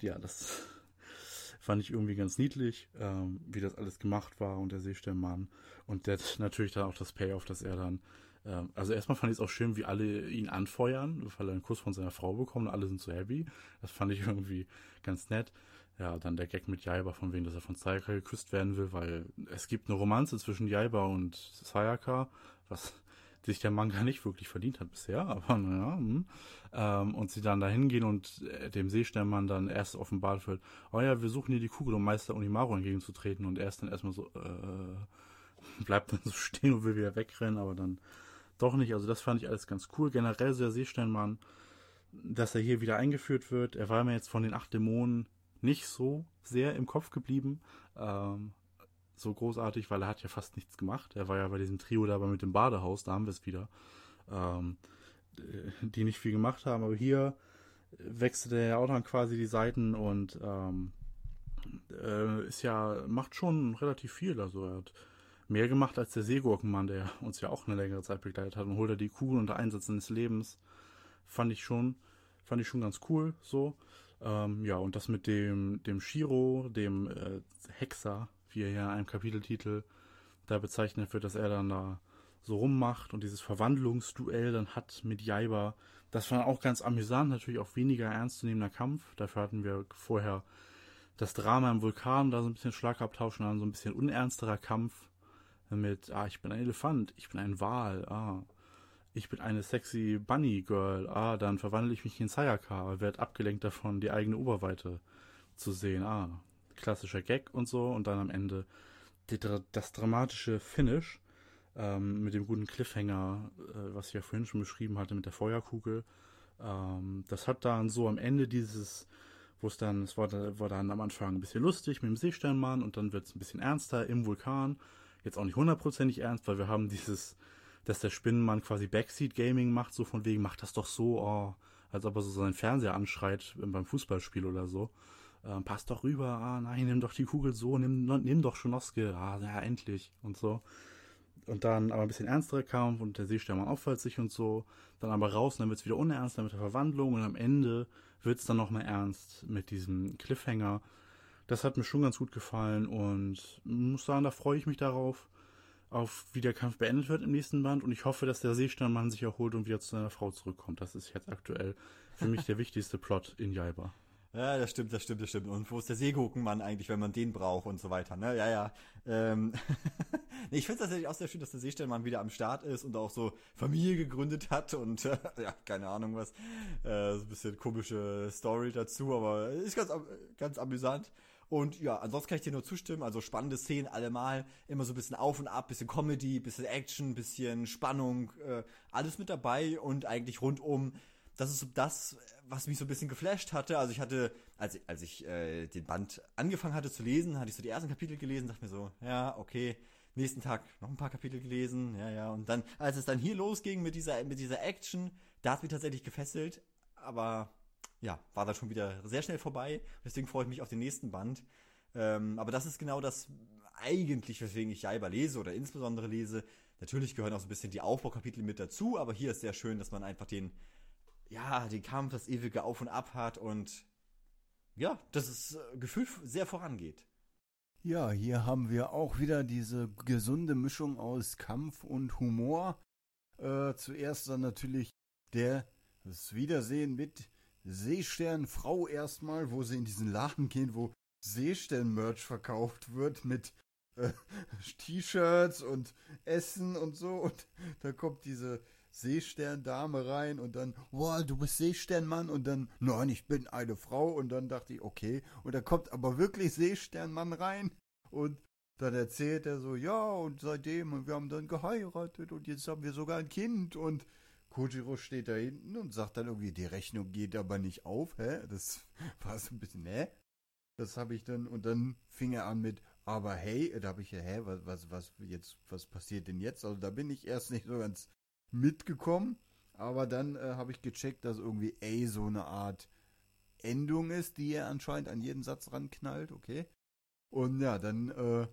ja, das [LAUGHS] fand ich irgendwie ganz niedlich, ähm, wie das alles gemacht war und der Seesternmann. Und der [LAUGHS] natürlich dann auch das Payoff, dass er dann ähm, also erstmal fand ich es auch schön, wie alle ihn anfeuern, weil er einen Kuss von seiner Frau bekommt und alle sind so happy. Das fand ich irgendwie ganz nett. Ja, dann der Gag mit Jaiba von wegen, dass er von Sayaka geküsst werden will, weil es gibt eine Romanze zwischen Jaiba und Sayaka, was sich der Manga nicht wirklich verdient hat bisher, aber naja. Hm. Ähm, und sie dann da hingehen und äh, dem Seesternmann dann erst offenbart wird, oh ja, wir suchen hier die Kugel, um Meister Unimaru entgegenzutreten und er ist dann erstmal so, äh, [LAUGHS] bleibt dann so stehen und will wieder wegrennen, aber dann doch nicht. Also das fand ich alles ganz cool. Generell der Seesternmann, dass er hier wieder eingeführt wird. Er war mir jetzt von den acht Dämonen nicht so sehr im Kopf geblieben. Ähm, so großartig, weil er hat ja fast nichts gemacht. Er war ja bei diesem Trio dabei mit dem Badehaus, da haben wir es wieder. Ähm, die nicht viel gemacht haben, aber hier wechselte er ja auch dann quasi die Seiten und ähm, äh, ist ja, macht schon relativ viel. Also er hat mehr gemacht als der Seegurkenmann, der uns ja auch eine längere Zeit begleitet hat und holt er die Kugel unter Einsatz seines Lebens. Fand ich schon, fand ich schon ganz cool, so. Ähm, ja, und das mit dem, dem Shiro, dem äh, Hexer, wie er ja in einem Kapiteltitel da bezeichnet wird, dass er dann da so rummacht und dieses Verwandlungsduell dann hat mit Jaiba. Das war auch ganz amüsant, natürlich auch weniger ernstzunehmender Kampf. Dafür hatten wir vorher das Drama im Vulkan, da so ein bisschen Schlagabtausch und dann so ein bisschen unernsterer Kampf mit, ah, ich bin ein Elefant, ich bin ein Wal, ah, ich bin eine sexy Bunny Girl, ah, dann verwandle ich mich in Sayaka, werde abgelenkt davon, die eigene Oberweite zu sehen, ah, klassischer Gag und so und dann am Ende die, das dramatische Finish ähm, mit dem guten Cliffhanger, äh, was ich ja vorhin schon beschrieben hatte mit der Feuerkugel. Ähm, das hat dann so am Ende dieses, wo es dann, es war, war dann am Anfang ein bisschen lustig mit dem Seesternmann und dann wird es ein bisschen ernster im Vulkan jetzt auch nicht hundertprozentig ernst, weil wir haben dieses, dass der Spinnenmann quasi Backseat Gaming macht, so von wegen, macht das doch so, oh, als ob er so seinen Fernseher anschreit beim Fußballspiel oder so. Ähm, passt doch rüber, ah nein, nimm doch die Kugel so, nimm, nimm doch Schonoske, ah ja, endlich und so. Und dann aber ein bisschen ernsterer Kampf und der Seesternmann auffällt sich und so. Dann aber raus und dann wird es wieder unernst, dann mit der Verwandlung und am Ende wird es dann nochmal ernst mit diesem Cliffhanger das hat mir schon ganz gut gefallen und muss sagen, da freue ich mich darauf, auf wie der Kampf beendet wird im nächsten Band und ich hoffe, dass der Seesternmann sich erholt und wieder zu seiner Frau zurückkommt. Das ist jetzt aktuell für mich der [LAUGHS] wichtigste Plot in Jaiba.
Ja, das stimmt, das stimmt, das stimmt. Und wo ist der Seegurkenmann eigentlich, wenn man den braucht und so weiter, ne? Ja, ja. Ähm [LAUGHS] nee, ich finde es tatsächlich auch sehr schön, dass der Seesternmann wieder am Start ist und auch so Familie gegründet hat und äh, [LAUGHS] ja, keine Ahnung was. Äh, so ein bisschen komische Story dazu, aber ist ganz, ganz amüsant. Und ja, ansonsten kann ich dir nur zustimmen. Also spannende Szenen allemal. Immer so ein bisschen auf und ab, bisschen Comedy, bisschen Action, bisschen Spannung. Äh, alles mit dabei und eigentlich rundum. Das ist das, was mich so ein bisschen geflasht hatte. Also ich hatte, als, als ich äh, den Band angefangen hatte zu lesen, hatte ich so die ersten Kapitel gelesen, dachte mir so, ja, okay. Nächsten Tag noch ein paar Kapitel gelesen, ja, ja. Und dann, als es dann hier losging mit dieser, mit dieser Action, da hat mich tatsächlich gefesselt. Aber ja, war dann schon wieder sehr schnell vorbei. Deswegen freue ich mich auf den nächsten Band. Ähm, aber das ist genau das eigentlich, weswegen ich Jaiba lese oder insbesondere lese. Natürlich gehören auch so ein bisschen die Aufbaukapitel mit dazu, aber hier ist sehr schön, dass man einfach den ja, den Kampf, das ewige Auf und Ab hat und ja, dass es äh, gefühlt sehr vorangeht.
Ja, hier haben wir auch wieder diese gesunde Mischung aus Kampf und Humor. Äh, zuerst dann natürlich der das Wiedersehen mit Seesternfrau erstmal, wo sie in diesen Laden gehen, wo Seestern-Merch verkauft wird mit äh, [LAUGHS] T-Shirts und Essen und so. Und da kommt diese Seesterndame rein und dann, wow, du bist Seesternmann und dann, nein, ich bin eine Frau und dann dachte ich, okay. Und da kommt aber wirklich Seesternmann rein und dann erzählt er so, ja, und seitdem, und wir haben dann geheiratet und jetzt haben wir sogar ein Kind und Kojiro steht da hinten und sagt dann irgendwie, die Rechnung geht aber nicht auf, hä? Das [LAUGHS] war so ein bisschen, hä? Das habe ich dann, und dann fing er an mit, aber hey, da habe ich ja, hä, was, was, was, jetzt, was passiert denn jetzt? Also da bin ich erst nicht so ganz mitgekommen, aber dann äh, habe ich gecheckt, dass irgendwie A so eine Art Endung ist, die er anscheinend an jeden Satz ranknallt, okay? Und ja, dann äh,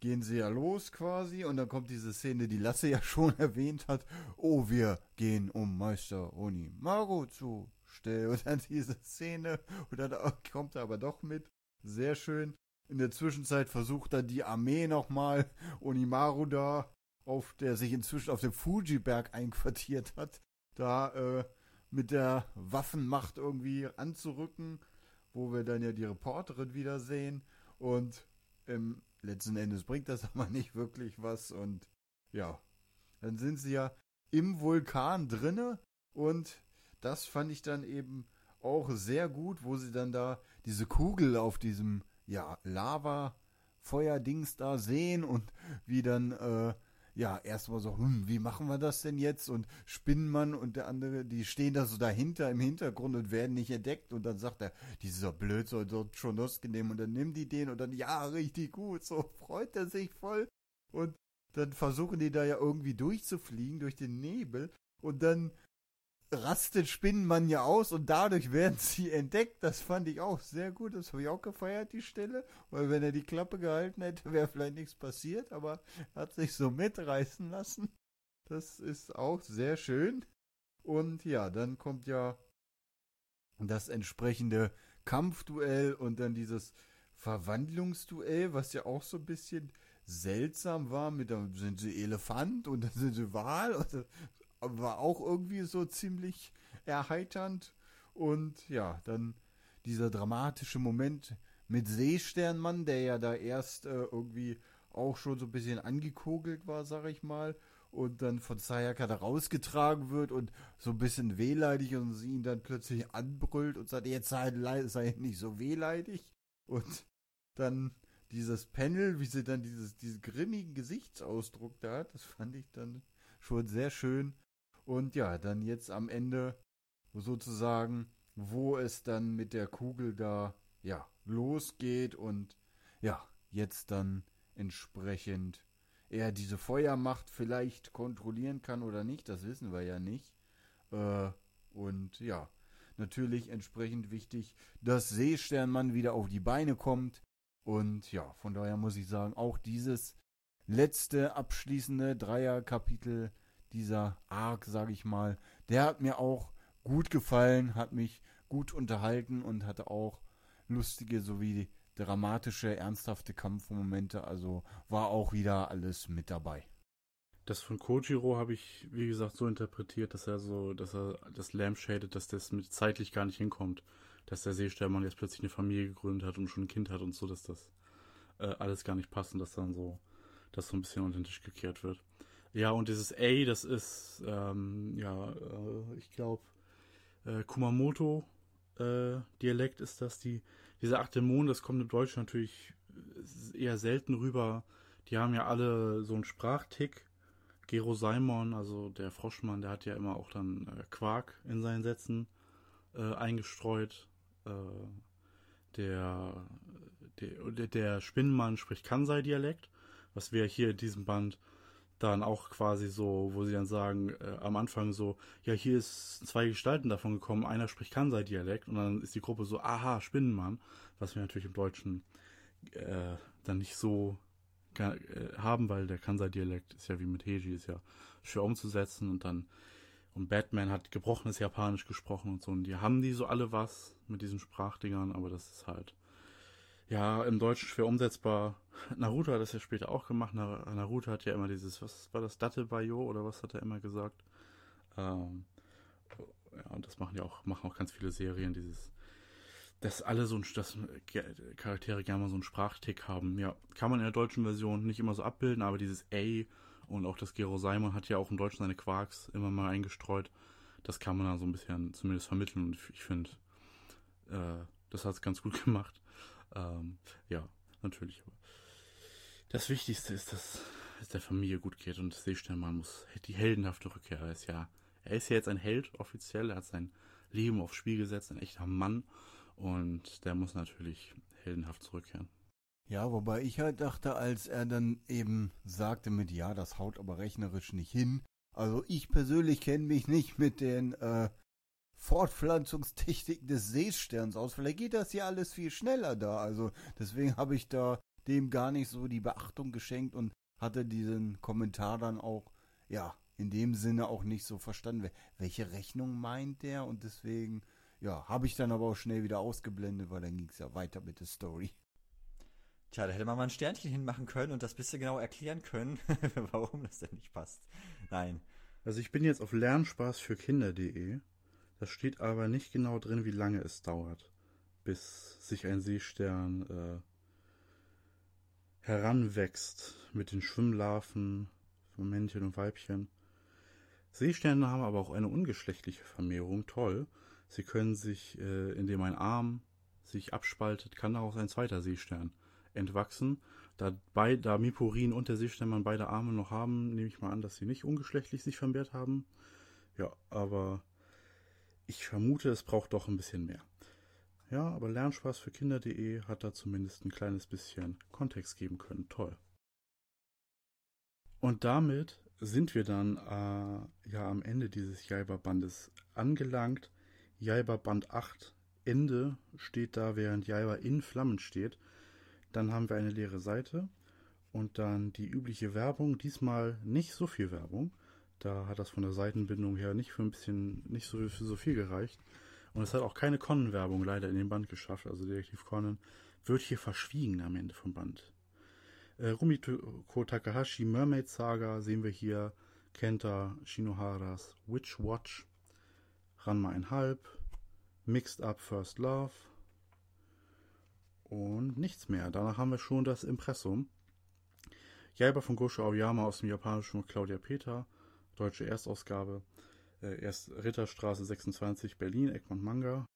gehen sie ja los quasi und dann kommt diese Szene, die Lasse ja [LAUGHS] schon erwähnt hat. Oh, wir gehen um Meister Onimaru zu stellen. Und dann diese Szene und dann kommt er aber doch mit. Sehr schön. In der Zwischenzeit versucht dann die Armee nochmal Onimaru da, auf der sich inzwischen auf dem Fuji-Berg einquartiert hat, da äh, mit der Waffenmacht irgendwie anzurücken, wo wir dann ja die Reporterin wiedersehen. Und im letzten Endes bringt das [LAUGHS] aber nicht wirklich was und ja, dann sind sie ja im Vulkan drinne und das fand ich dann eben auch sehr gut, wo sie dann da diese Kugel auf diesem ja Lava Feuerdings da sehen und wie dann äh, ja, erstmal so, hm, wie machen wir das denn jetzt? Und Spinnenmann und der andere, die stehen da so dahinter im Hintergrund und werden nicht entdeckt. Und dann sagt er, dieser Blöd soll dort schon nehmen. Und dann nimmt die den und dann, ja, richtig gut. So freut er sich voll. Und dann versuchen die da ja irgendwie durchzufliegen durch den Nebel. Und dann rastet Spinnenmann ja aus und dadurch werden sie [LAUGHS] entdeckt. Das fand ich auch sehr gut. Das habe ich auch gefeiert, die Stelle. Weil wenn er die Klappe gehalten hätte, wäre vielleicht nichts passiert. Aber er hat sich so mitreißen lassen. Das ist auch sehr schön. Und ja, dann kommt ja das entsprechende Kampfduell und dann dieses Verwandlungsduell, was ja auch so ein bisschen seltsam war. Mit dann sind sie Elefant und dann sind sie Wal. Also war auch irgendwie so ziemlich erheiternd. Und ja, dann dieser dramatische Moment mit Seesternmann, der ja da erst äh, irgendwie auch schon so ein bisschen angekogelt war, sag ich mal, und dann von Sayaka da rausgetragen wird und so ein bisschen wehleidig und sie ihn dann plötzlich anbrüllt und sagt, jetzt sei, sei nicht so wehleidig. Und dann dieses Panel, wie sie dann dieses, diesen grimmigen Gesichtsausdruck da hat, das fand ich dann schon sehr schön. Und ja, dann jetzt am Ende sozusagen, wo es dann mit der Kugel da, ja, losgeht und ja, jetzt dann entsprechend er diese Feuermacht vielleicht kontrollieren kann oder nicht, das wissen wir ja nicht. Äh, und ja, natürlich entsprechend wichtig, dass Seesternmann wieder auf die Beine kommt. Und ja, von daher muss ich sagen, auch dieses letzte abschließende Dreierkapitel dieser Arc, sage ich mal, der hat mir auch gut gefallen, hat mich gut unterhalten und hatte auch lustige sowie dramatische, ernsthafte Kampfmomente. Also war auch wieder alles mit dabei.
Das von Kojiro habe ich, wie gesagt, so interpretiert, dass er so, dass er das Lampshaded, dass das mit zeitlich gar nicht hinkommt. Dass der Seesternmann jetzt plötzlich eine Familie gegründet hat und schon ein Kind hat und so, dass das äh, alles gar nicht passt und dass dann so, dass so ein bisschen unter den Tisch gekehrt wird. Ja, und dieses A, das ist, ähm, ja, äh, ich glaube, äh, Kumamoto-Dialekt äh, ist das. Die, diese acht Dämonen, das kommt im Deutschen natürlich eher selten rüber. Die haben ja alle so einen Sprachtick. Gero Simon, also der Froschmann, der hat ja immer auch dann äh, Quark in seinen Sätzen äh, eingestreut. Äh, der, der, der Spinnenmann spricht Kansai-Dialekt, was wir hier in diesem Band dann auch quasi so, wo sie dann sagen, äh, am Anfang so, ja, hier ist zwei Gestalten davon gekommen, einer spricht Kansai-Dialekt und dann ist die Gruppe so, aha, Spinnenmann, was wir natürlich im Deutschen äh, dann nicht so äh, haben, weil der Kansai-Dialekt ist ja wie mit Heiji, ist ja schwer umzusetzen und dann Und Batman hat gebrochenes Japanisch gesprochen und so. Und die haben die so alle was mit diesen Sprachdingern, aber das ist halt, ja, im Deutschen schwer umsetzbar. Naruto hat das ja später auch gemacht. Naruto hat ja immer dieses, was war das, Datte Bayo oder was hat er immer gesagt? Ähm, ja, und das machen ja auch, machen auch ganz viele Serien, dieses, dass alle so ein, dass Charaktere gerne mal so einen Sprachtick haben. Ja, kann man in der deutschen Version nicht immer so abbilden, aber dieses A und auch das Gero Simon hat ja auch im Deutschen seine Quarks immer mal eingestreut. Das kann man da so ein bisschen zumindest vermitteln und ich finde, äh, das hat es ganz gut [LAUGHS] gemacht. Ähm, ja, natürlich. Aber das Wichtigste ist, dass es der Familie gut geht und Seesternmann muss die heldenhafte Rückkehr. Er ist ja, er ist ja jetzt ein Held offiziell. Er hat sein Leben aufs Spiel gesetzt, ein echter Mann und der muss natürlich heldenhaft zurückkehren.
Ja, wobei ich halt dachte, als er dann eben sagte mit, ja, das haut aber rechnerisch nicht hin. Also ich persönlich kenne mich nicht mit den äh, Fortpflanzungstechniken des Seesterns aus. Vielleicht geht das ja alles viel schneller da. Also deswegen habe ich da dem gar nicht so die Beachtung geschenkt und hatte diesen Kommentar dann auch, ja, in dem Sinne auch nicht so verstanden. Welche Rechnung meint der? Und deswegen, ja, habe ich dann aber auch schnell wieder ausgeblendet, weil dann ging es ja weiter mit der Story.
Tja, da hätte man mal ein Sternchen hinmachen können und das bisschen genau erklären können, [LAUGHS] warum das denn nicht passt. Nein.
Also ich bin jetzt auf lernspaßfürkinder.de. Da steht aber nicht genau drin, wie lange es dauert, bis sich ein Seestern äh, heranwächst mit den Schwimmlarven von Männchen und Weibchen. Seesterne haben aber auch eine ungeschlechtliche Vermehrung. Toll. Sie können sich, äh, indem ein Arm sich abspaltet, kann daraus ein zweiter Seestern entwachsen. Da, bei, da Miporin und der Seesternmann beide Arme noch haben, nehme ich mal an, dass sie nicht ungeschlechtlich sich vermehrt haben. Ja, aber ich vermute, es braucht doch ein bisschen mehr. Ja, aber Lernspaß für Kinder.de hat da zumindest ein kleines bisschen Kontext geben können. Toll. Und damit sind wir dann äh, ja am Ende dieses Jaiba-Bandes angelangt. Jaiba Band 8 Ende steht da, während Jaiba in Flammen steht. Dann haben wir eine leere Seite und dann die übliche Werbung. Diesmal nicht so viel Werbung. Da hat das von der Seitenbindung her nicht für ein bisschen, nicht so, so viel gereicht. Und es hat auch keine Conan-Werbung leider in den Band geschafft. Also Detektiv Conan wird hier verschwiegen am Ende vom Band. Äh, Rumiko Takahashi Mermaid Saga sehen wir hier. Kenta Shinoharas Witch Watch. Ranma 1,5. Mixed Up First Love. Und nichts mehr. Danach haben wir schon das Impressum. Jaiba von Gosho Aoyama aus dem Japanischen und Claudia Peter deutsche Erstausgabe. Äh, erst Ritterstraße 26 Berlin, Egmont Manga.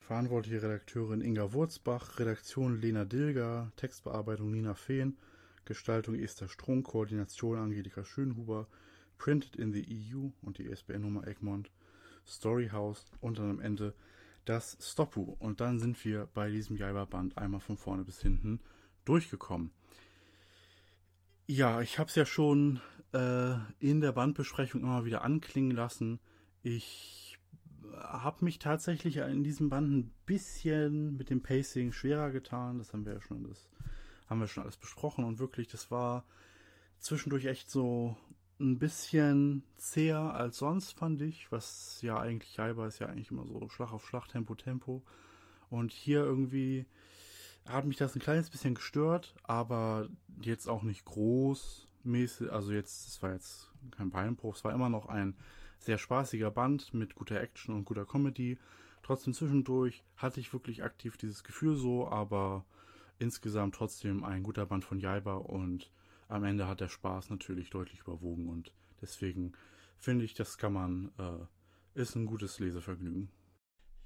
Verantwortliche Redakteurin Inga Wurzbach, Redaktion Lena Dilger, Textbearbeitung Nina Fehn, Gestaltung Esther Strunk, Koordination Angelika Schönhuber, Printed in the EU und die ISBN-Nummer Egmont, Storyhouse und dann am Ende das Stoppu. Und dann sind wir bei diesem Jaiba-Band einmal von vorne bis hinten durchgekommen. Ja, ich habe es ja schon äh, in der Bandbesprechung immer wieder anklingen lassen. Ich habe mich tatsächlich in diesem Band ein bisschen mit dem Pacing schwerer getan. Das haben wir ja schon, das haben wir schon alles besprochen und wirklich, das war zwischendurch echt so ein bisschen zäher als sonst, fand ich. Was ja eigentlich Jaiba ist ja eigentlich immer so Schlag auf Schlag, Tempo, Tempo. Und hier irgendwie hat mich das ein kleines bisschen gestört, aber jetzt auch nicht groß mäßig, also jetzt, es war jetzt kein Beinbruch, es war immer noch ein sehr spaßiger Band mit guter Action und guter Comedy. Trotzdem zwischendurch hatte ich wirklich aktiv dieses Gefühl so, aber insgesamt trotzdem ein guter Band von Jaiba und am Ende hat der Spaß natürlich deutlich überwogen und deswegen finde ich, das kann man, äh, ist ein gutes Lesevergnügen.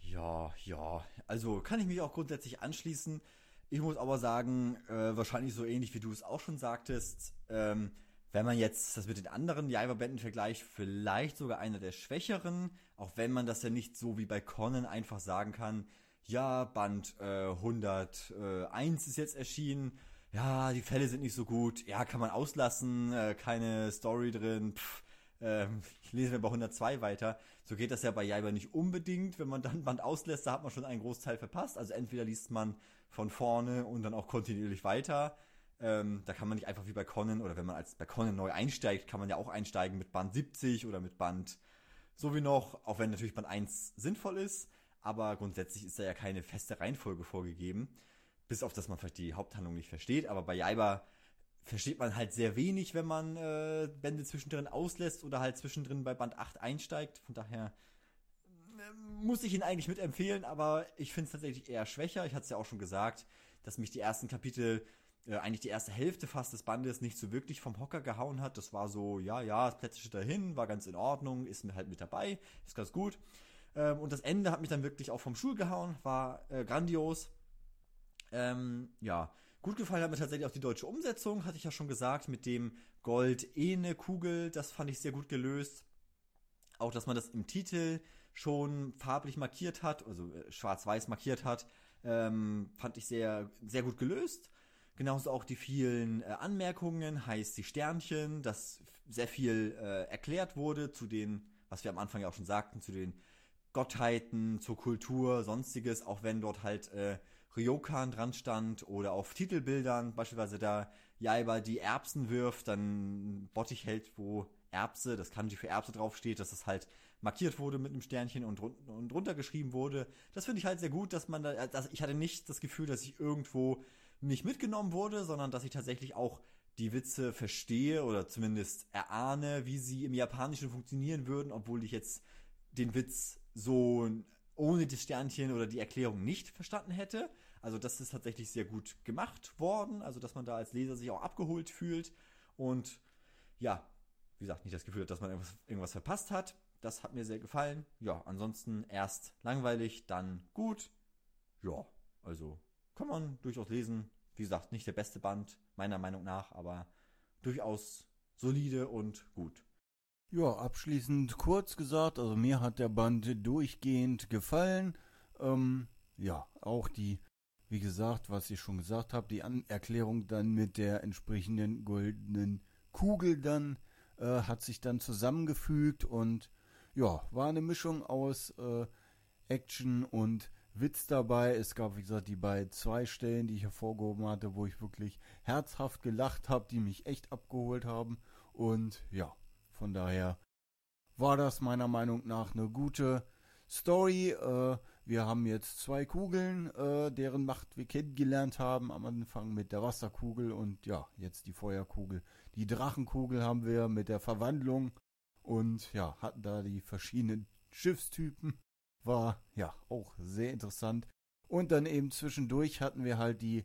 Ja, ja, also kann ich mich auch grundsätzlich anschließen. Ich muss aber sagen, äh, wahrscheinlich so ähnlich wie du es auch schon sagtest, ähm, wenn man jetzt das mit den anderen Jaiba-Bänden vergleicht, vielleicht sogar einer der schwächeren, auch wenn man das ja nicht so wie bei Conan einfach sagen kann, ja, Band äh, 101 ist jetzt erschienen, ja, die Fälle sind nicht so gut, ja, kann man auslassen, äh, keine Story drin, pff, ähm, ich lese mir bei 102 weiter. So geht das ja bei Jaiba nicht unbedingt. Wenn man dann Band auslässt, da hat man schon einen Großteil verpasst. Also entweder liest man von vorne und dann auch kontinuierlich weiter. Ähm, da kann man nicht einfach wie bei Conan oder wenn man als bei Conan neu einsteigt, kann man ja auch einsteigen mit Band 70 oder mit Band so wie noch, auch wenn natürlich Band 1 sinnvoll ist, aber grundsätzlich ist da ja keine feste Reihenfolge vorgegeben, bis auf dass man vielleicht die Haupthandlung nicht versteht, aber bei Jaiba versteht man halt sehr wenig, wenn man äh, Bände zwischendrin auslässt oder halt zwischendrin bei Band 8 einsteigt, von daher äh, muss ich ihn eigentlich mitempfehlen, aber ich finde es tatsächlich eher schwächer. Ich hatte es ja auch schon gesagt, dass mich die ersten Kapitel äh, eigentlich die erste Hälfte fast des Bandes nicht so wirklich vom Hocker gehauen hat. Das war so, ja, ja, es plätscherte dahin, war ganz in Ordnung, ist mir halt mit dabei, ist ganz gut. Ähm, und das Ende hat mich dann wirklich auch vom Stuhl gehauen, war äh, grandios. Ähm, ja, gut gefallen hat mir tatsächlich auch die deutsche Umsetzung, hatte ich ja schon gesagt, mit dem Gold-Ene-Kugel, das fand ich sehr gut gelöst. Auch, dass man das im Titel schon farblich markiert hat, also äh, schwarz-weiß markiert hat, ähm, fand ich sehr, sehr gut gelöst. Genauso auch die vielen äh, Anmerkungen, heißt die Sternchen, dass sehr viel äh, erklärt wurde zu den, was wir am Anfang ja auch schon sagten, zu den Gottheiten, zur Kultur, sonstiges, auch wenn dort halt äh, Ryokan dran stand oder auf Titelbildern, beispielsweise da Jaiba die Erbsen wirft, dann Bottich hält, wo Erbse, das Kanji für Erbse draufsteht, dass das halt markiert wurde mit einem Sternchen und, und drunter geschrieben wurde. Das finde ich halt sehr gut, dass man da, dass ich hatte nicht das Gefühl, dass ich irgendwo nicht mitgenommen wurde, sondern dass ich tatsächlich auch die Witze verstehe oder zumindest erahne, wie sie im Japanischen funktionieren würden, obwohl ich jetzt den Witz so ohne das Sternchen oder die Erklärung nicht verstanden hätte. Also das ist tatsächlich sehr gut gemacht worden, also dass man da als Leser sich auch abgeholt fühlt und ja, wie gesagt, nicht das Gefühl hat, dass man irgendwas, irgendwas verpasst hat. Das hat mir sehr gefallen. Ja, ansonsten erst langweilig, dann gut. Ja, also kann man durchaus lesen. Wie gesagt, nicht der beste Band, meiner Meinung nach, aber durchaus solide und gut.
Ja, abschließend kurz gesagt, also mir hat der Band durchgehend gefallen. Ähm, ja, auch die, wie gesagt, was ich schon gesagt habe, die An Erklärung dann mit der entsprechenden goldenen Kugel dann äh, hat sich dann zusammengefügt und ja, war eine Mischung aus äh, Action und Witz dabei. Es gab, wie gesagt, die bei zwei Stellen, die ich hervorgehoben hatte, wo ich wirklich herzhaft gelacht habe, die mich echt abgeholt haben. Und ja, von daher war das meiner Meinung nach eine gute Story. Äh, wir haben jetzt zwei Kugeln, äh, deren Macht wir kennengelernt haben. Am Anfang mit der Wasserkugel und ja, jetzt die Feuerkugel. Die Drachenkugel haben wir mit der Verwandlung und ja, hatten da die verschiedenen Schiffstypen war ja auch sehr interessant. Und dann eben zwischendurch hatten wir halt die,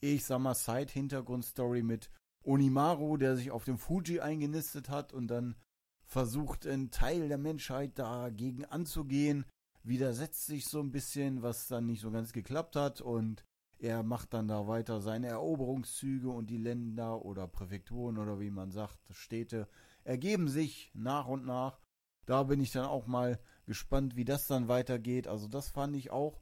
ich sag mal, Side-Hintergrundstory mit Onimaru, der sich auf dem Fuji eingenistet hat und dann versucht, einen Teil der Menschheit dagegen anzugehen. Widersetzt sich so ein bisschen, was dann nicht so ganz geklappt hat und er macht dann da weiter seine Eroberungszüge und die Länder oder Präfekturen oder wie man sagt, Städte ergeben sich nach und nach. Da bin ich dann auch mal gespannt, wie das dann weitergeht. Also das fand ich auch,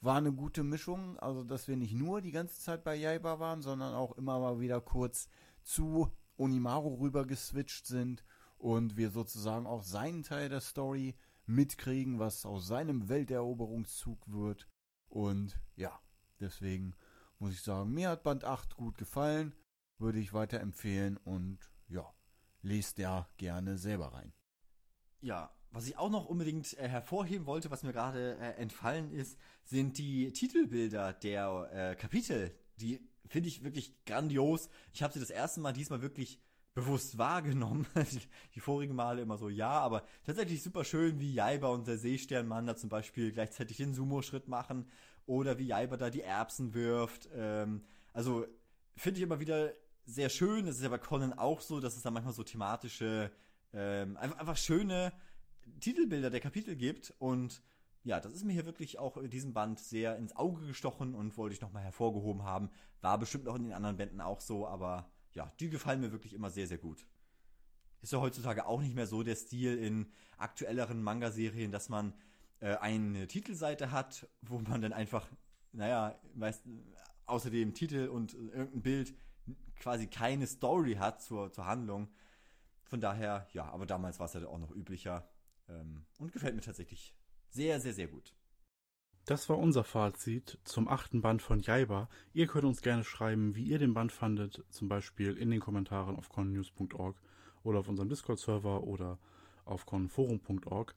war eine gute Mischung. Also dass wir nicht nur die ganze Zeit bei Jaiba waren, sondern auch immer mal wieder kurz zu Onimaru rüber geswitcht sind und wir sozusagen auch seinen Teil der Story mitkriegen, was aus seinem Welteroberungszug wird. Und ja, deswegen muss ich sagen, mir hat Band 8 gut gefallen, würde ich weiterempfehlen und ja, lest ja gerne selber rein.
Ja, was ich auch noch unbedingt äh, hervorheben wollte, was mir gerade äh, entfallen ist, sind die Titelbilder der äh, Kapitel. Die finde ich wirklich grandios. Ich habe sie das erste Mal diesmal wirklich bewusst wahrgenommen. [LAUGHS] die vorigen Male immer so, ja, aber tatsächlich super schön, wie Jaiba und der Seesternmann da zum Beispiel gleichzeitig den Sumo-Schritt machen oder wie Jaiba da die Erbsen wirft. Ähm, also finde ich immer wieder sehr schön. Das ist ja bei Conan auch so, dass es da manchmal so thematische, ähm, einfach, einfach schöne Titelbilder der Kapitel gibt und ja, das ist mir hier wirklich auch in diesem Band sehr ins Auge gestochen und wollte ich nochmal hervorgehoben haben. War bestimmt auch in den anderen Bänden auch so, aber ja, die gefallen mir wirklich immer sehr, sehr gut. Ist ja heutzutage auch nicht mehr so der Stil in aktuelleren Manga-Serien, dass man äh, eine Titelseite hat, wo man dann einfach, naja, meist, außer dem Titel und irgendein Bild quasi keine Story hat zur, zur Handlung. Von daher, ja, aber damals war es halt auch noch üblicher. Ähm, und gefällt mir tatsächlich sehr, sehr, sehr gut.
Das war unser Fazit zum achten Band von Jaiba. Ihr könnt uns gerne schreiben, wie ihr den Band fandet, zum Beispiel in den Kommentaren auf connews.org oder auf unserem Discord-Server oder auf conforum.org.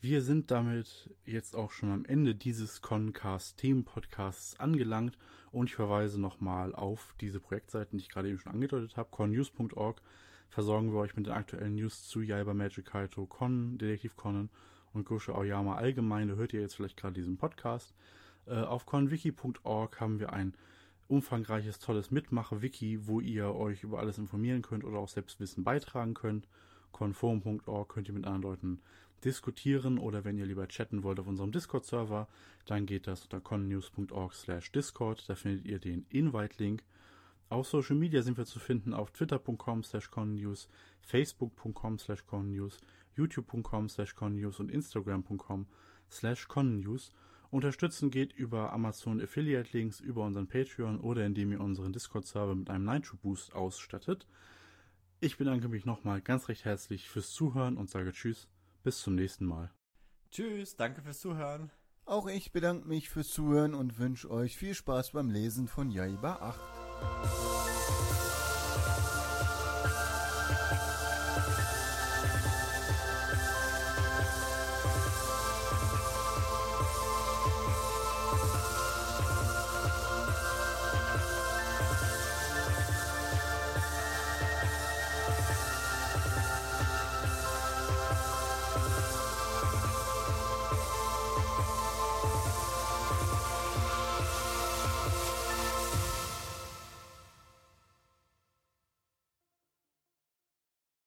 Wir sind damit jetzt auch schon am Ende dieses Concast Themen-Podcasts angelangt und ich verweise nochmal auf diese Projektseiten, die ich gerade eben schon angedeutet habe. connews.org versorgen wir euch mit den aktuellen News zu Jaiba Magic Kaito, Con, Detektiv Conan und Gosho Aoyama allgemein. Da hört ihr jetzt vielleicht gerade diesen Podcast. Äh, auf conwiki.org haben wir ein umfangreiches, tolles Mitmache-Wiki, wo ihr euch über alles informieren könnt oder auch Selbstwissen beitragen könnt. Conform.org könnt ihr mit anderen Leuten diskutieren oder wenn ihr lieber chatten wollt auf unserem Discord-Server, dann geht das unter connews.org slash discord. Da findet ihr den Invite-Link. Auf Social Media sind wir zu finden auf twitter.com slash connews, facebook.com slash connews, youtube.com slash connews und instagram.com slash connews. Unterstützen geht über Amazon Affiliate Links, über unseren Patreon oder indem ihr unseren Discord-Server mit einem Nitro Boost ausstattet. Ich bedanke mich nochmal ganz recht herzlich fürs Zuhören und sage Tschüss, bis zum nächsten Mal.
Tschüss, danke fürs Zuhören.
Auch ich bedanke mich fürs Zuhören und wünsche euch viel Spaß beim Lesen von Jaiba 8.